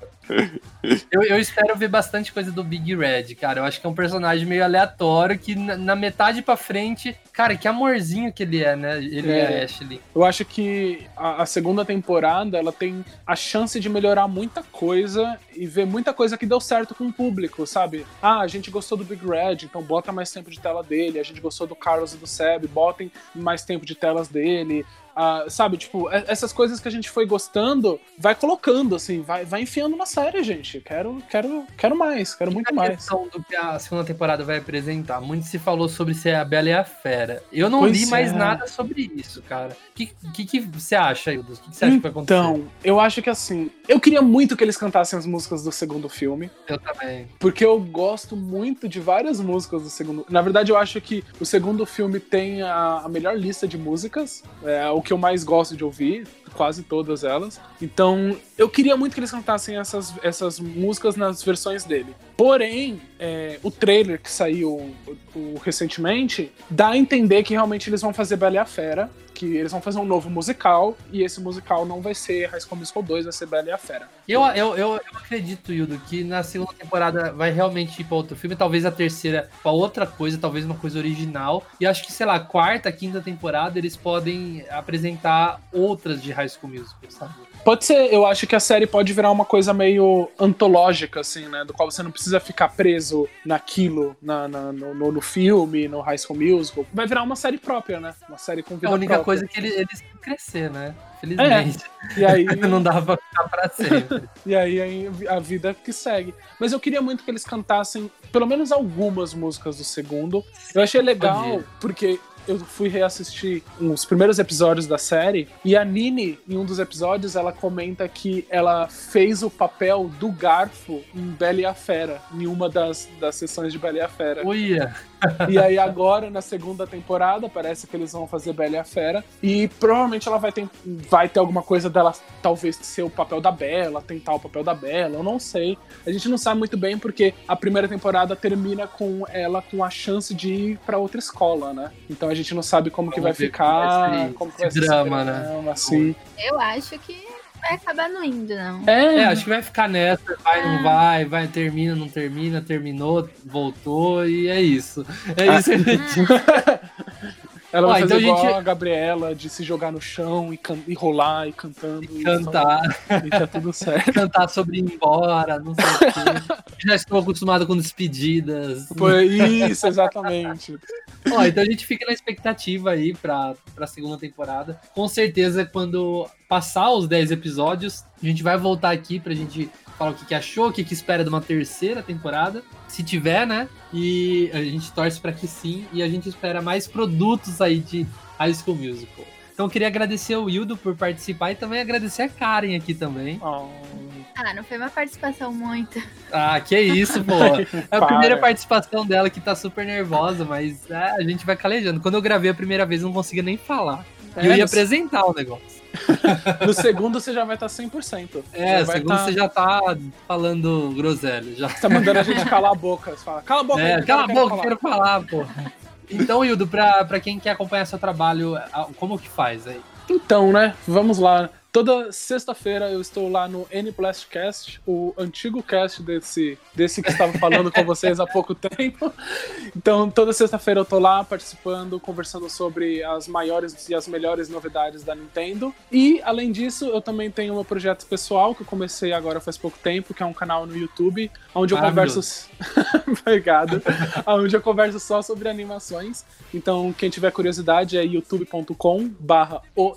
S1: Eu, eu espero ver bastante coisa do Big Red, cara. Eu acho que é um personagem meio aleatório que na, na metade pra frente. Cara, que amorzinho que ele é, né? Ele é,
S2: É.
S1: Ashley.
S2: Eu acho que a, a segunda temporada ela tem a chance de melhorar muita coisa e ver muita coisa que deu certo com o público, sabe? Ah, a gente gostou do Big Red, então bota mais tempo de tela dele. A gente gostou do Carlos e do Seb, botem mais tempo de telas dele. Ah, sabe, tipo, e- essas coisas que a gente foi gostando, vai colocando, assim, vai, vai enfiando na série, gente. Quero, quero, quero mais, quero muito
S1: a
S2: mais.
S1: questão do que a segunda temporada vai apresentar. Muito se falou sobre ser a Bela e a Fera. Eu não
S2: Pois
S1: li mais
S2: é.
S1: nada sobre isso, cara. O que, que, que você acha, Ildos? O que, que você acha que vai acontecer?
S2: Então, eu acho que assim, eu queria muito que eles cantassem as músicas do segundo filme.
S1: Eu também.
S2: Porque eu gosto muito de várias músicas do segundo. Na verdade, eu acho que o segundo filme tem a, a melhor lista de músicas. É o que eu mais gosto de ouvir, quase todas elas. Então, eu queria muito que eles cantassem essas, essas músicas nas versões dele. Porém, é, o trailer que saiu o- recentemente dá a entender que realmente eles vão fazer Bela e a Fera. Que eles vão fazer um novo musical. E esse musical não vai ser High School Musical 2, vai ser Bela e a Fera.
S1: Eu, eu, eu, eu acredito, Hildo, que na segunda temporada vai realmente ir pra outro filme, talvez a terceira pra outra coisa, talvez uma coisa original. E acho que, sei lá, quarta, quinta temporada eles podem apresentar outras de High School Musical, sabe?
S2: Pode ser, eu acho que a série pode virar uma coisa meio antológica, assim, né? Do qual você não precisa ficar preso naquilo, na, na- no, no- no filme, no High School Musical. Vai virar uma série própria, né? Uma série com
S1: É
S2: vida
S1: a única
S2: própria.
S1: coisa que eles, eles crescer, né? Felizmente.
S2: E aí,
S1: não dá pra ficar pra sempre.
S2: e aí, aí a vida que segue. Mas eu queria muito que eles cantassem pelo menos algumas músicas do segundo. Eu achei legal, porque eu fui reassistir os primeiros episódios da série e a Nini, em um dos episódios, ela comenta que ela fez o papel do garfo em Bela e a Fera, em uma das, das sessões de Bela e a Fera.
S1: Uia.
S2: E aí agora, na segunda temporada, parece que eles vão fazer Bela e a Fera. E provavelmente ela vai ter, vai ter alguma coisa dela, talvez ser o papel da Bela, tentar o papel da Bela, eu não sei. A gente não sabe muito bem porque a primeira temporada termina com ela com a chance de ir pra outra escola, né? Então a gente não sabe como que vai ficar,
S1: como vai ser
S2: como que vai ser esse
S1: drama, né?
S2: drama, assim.
S3: Eu acho que vai acabar não indo, não.
S2: É,
S1: É, acho que vai ficar nessa, vai, não vai, vai, termina, não termina, terminou, voltou, e é isso. É
S2: Ah.
S1: isso, gente.
S2: ela vai
S1: Ó,
S2: fazer
S1: então a
S2: igual
S1: gente-
S2: a Gabriela, de se jogar no chão e, can- e rolar e cantando. e
S1: Cantar,
S2: E tá tudo certo.
S1: cantar sobre ir embora, não sei o quê. Já estou acostumado com despedidas.
S2: Foi isso, exatamente.
S1: Ó, então a gente fica na expectativa aí pra, pra segunda temporada. Com certeza, quando passar os 10 episódios, a gente vai voltar aqui pra gente falar o que, que achou, o que, que espera de uma terceira temporada, se tiver, né? E a gente torce pra que sim, e a gente espera mais produtos aí de High School Musical. Então eu queria agradecer o Wildo por participar e também agradecer a Karen aqui também.
S2: Oh,
S3: Ah, não foi uma participação muito.
S1: Ah, que isso, pô. É a
S2: Para.
S1: primeira participação dela que tá super nervosa, mas é, a gente vai calejando. Quando eu gravei a primeira vez, eu não conseguia nem falar. E eu
S2: É,
S1: ia apresentar o negócio.
S2: No segundo você já vai estar 100%.
S1: É,
S2: Você vai
S1: segundo
S2: tá-
S1: você já tá falando groselha. Já.
S2: Tá mandando a gente calar a boca. Você fala, cala a boca,
S1: É,
S2: aí,
S1: cala a boca,
S2: falar."
S1: quero falar, pô. Então, Hildo, pra, pra quem quer acompanhar seu trabalho, como que faz aí?
S2: Então, né? Vamos lá. Toda sexta-feira eu estou lá no N Cast, o antigo cast desse, desse que estava falando com vocês há pouco tempo. Então, toda sexta-feira eu tô lá participando, conversando sobre as maiores e as melhores novidades da Nintendo. E, além disso, eu também tenho meu projeto pessoal, que eu comecei agora faz pouco tempo, que é um canal no YouTube, onde eu converso. Obrigado. onde eu converso só sobre animações. Então, quem tiver curiosidade é youtube.com/barra o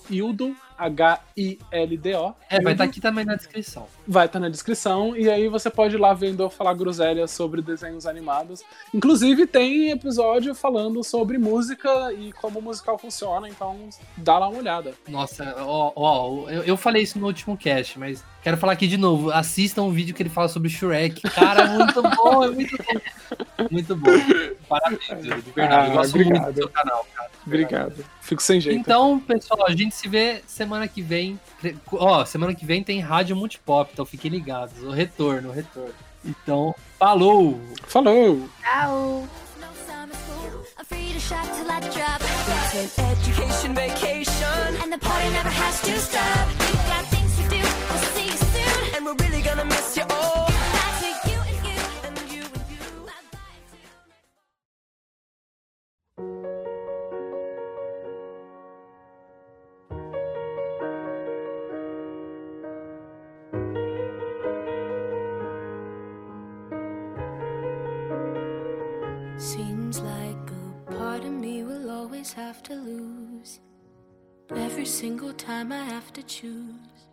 S2: H-I-L-D-O.
S1: É, vai estar aqui também na descrição.
S2: Vai estar na descrição. E aí você pode ir lá vendo eu falar groselha sobre desenhos animados. Inclusive, tem episódio falando sobre música e como o musical funciona. Então, dá lá uma olhada.
S1: Nossa, ó, ó, eu, eu falei isso no último cast, mas quero falar aqui de novo. Assistam o vídeo que ele fala sobre Shrek. Cara, é muito bom, é muito bom. Muito bom. Parabéns, de verdade.
S2: Ah,
S1: eu gosto
S2: obrigado.
S1: muito do seu canal, cara.
S2: Obrigado. Fico sem jeito.
S1: Então, pessoal, a gente se vê semana que vem. Ó, semana que vem tem Rádio Multipop, então fiquem ligados. O retorno, o retorno. Então, falou!
S2: Falou!
S3: Tchau!
S4: No summer school, I'm free to shop till I drop.
S5: It's an education vacation,
S4: And the party never has to stop.
S7: Single time I have to choose.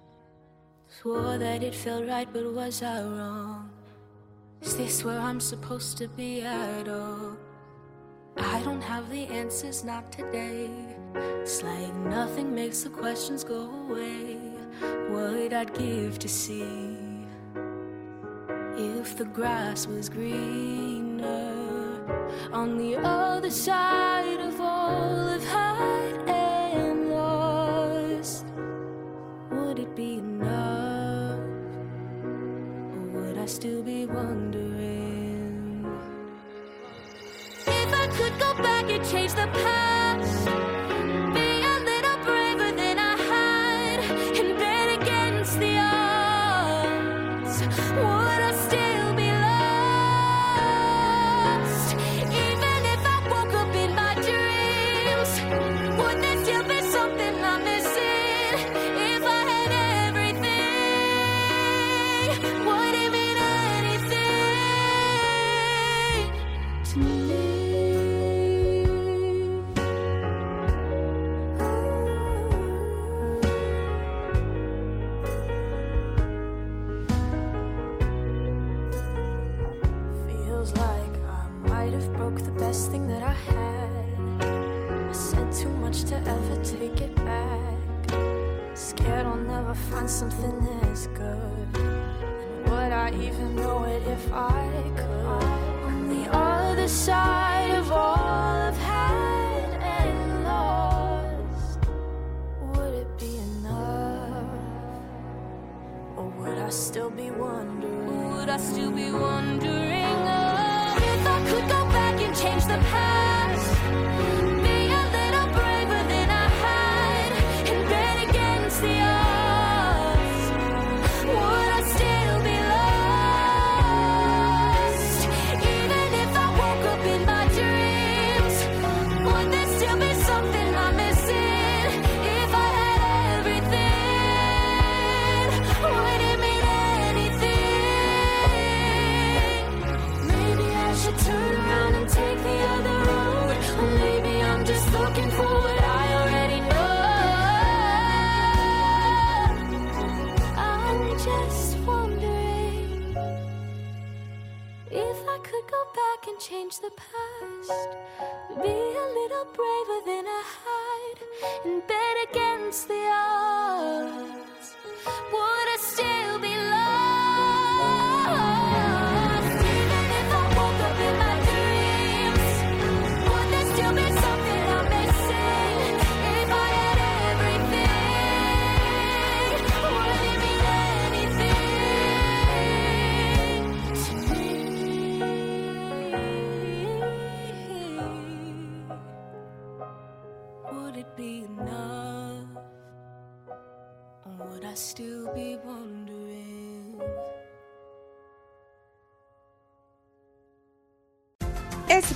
S7: Swore that it felt right, but was I wrong? Is this where I'm supposed to be at all? I don't have the answers, not today. It's like nothing makes the questions go away. What I'd give to see if the grass was greener on the other side of all I've had Be enough, or would I still be wondering?
S4: If I could go back and change the past,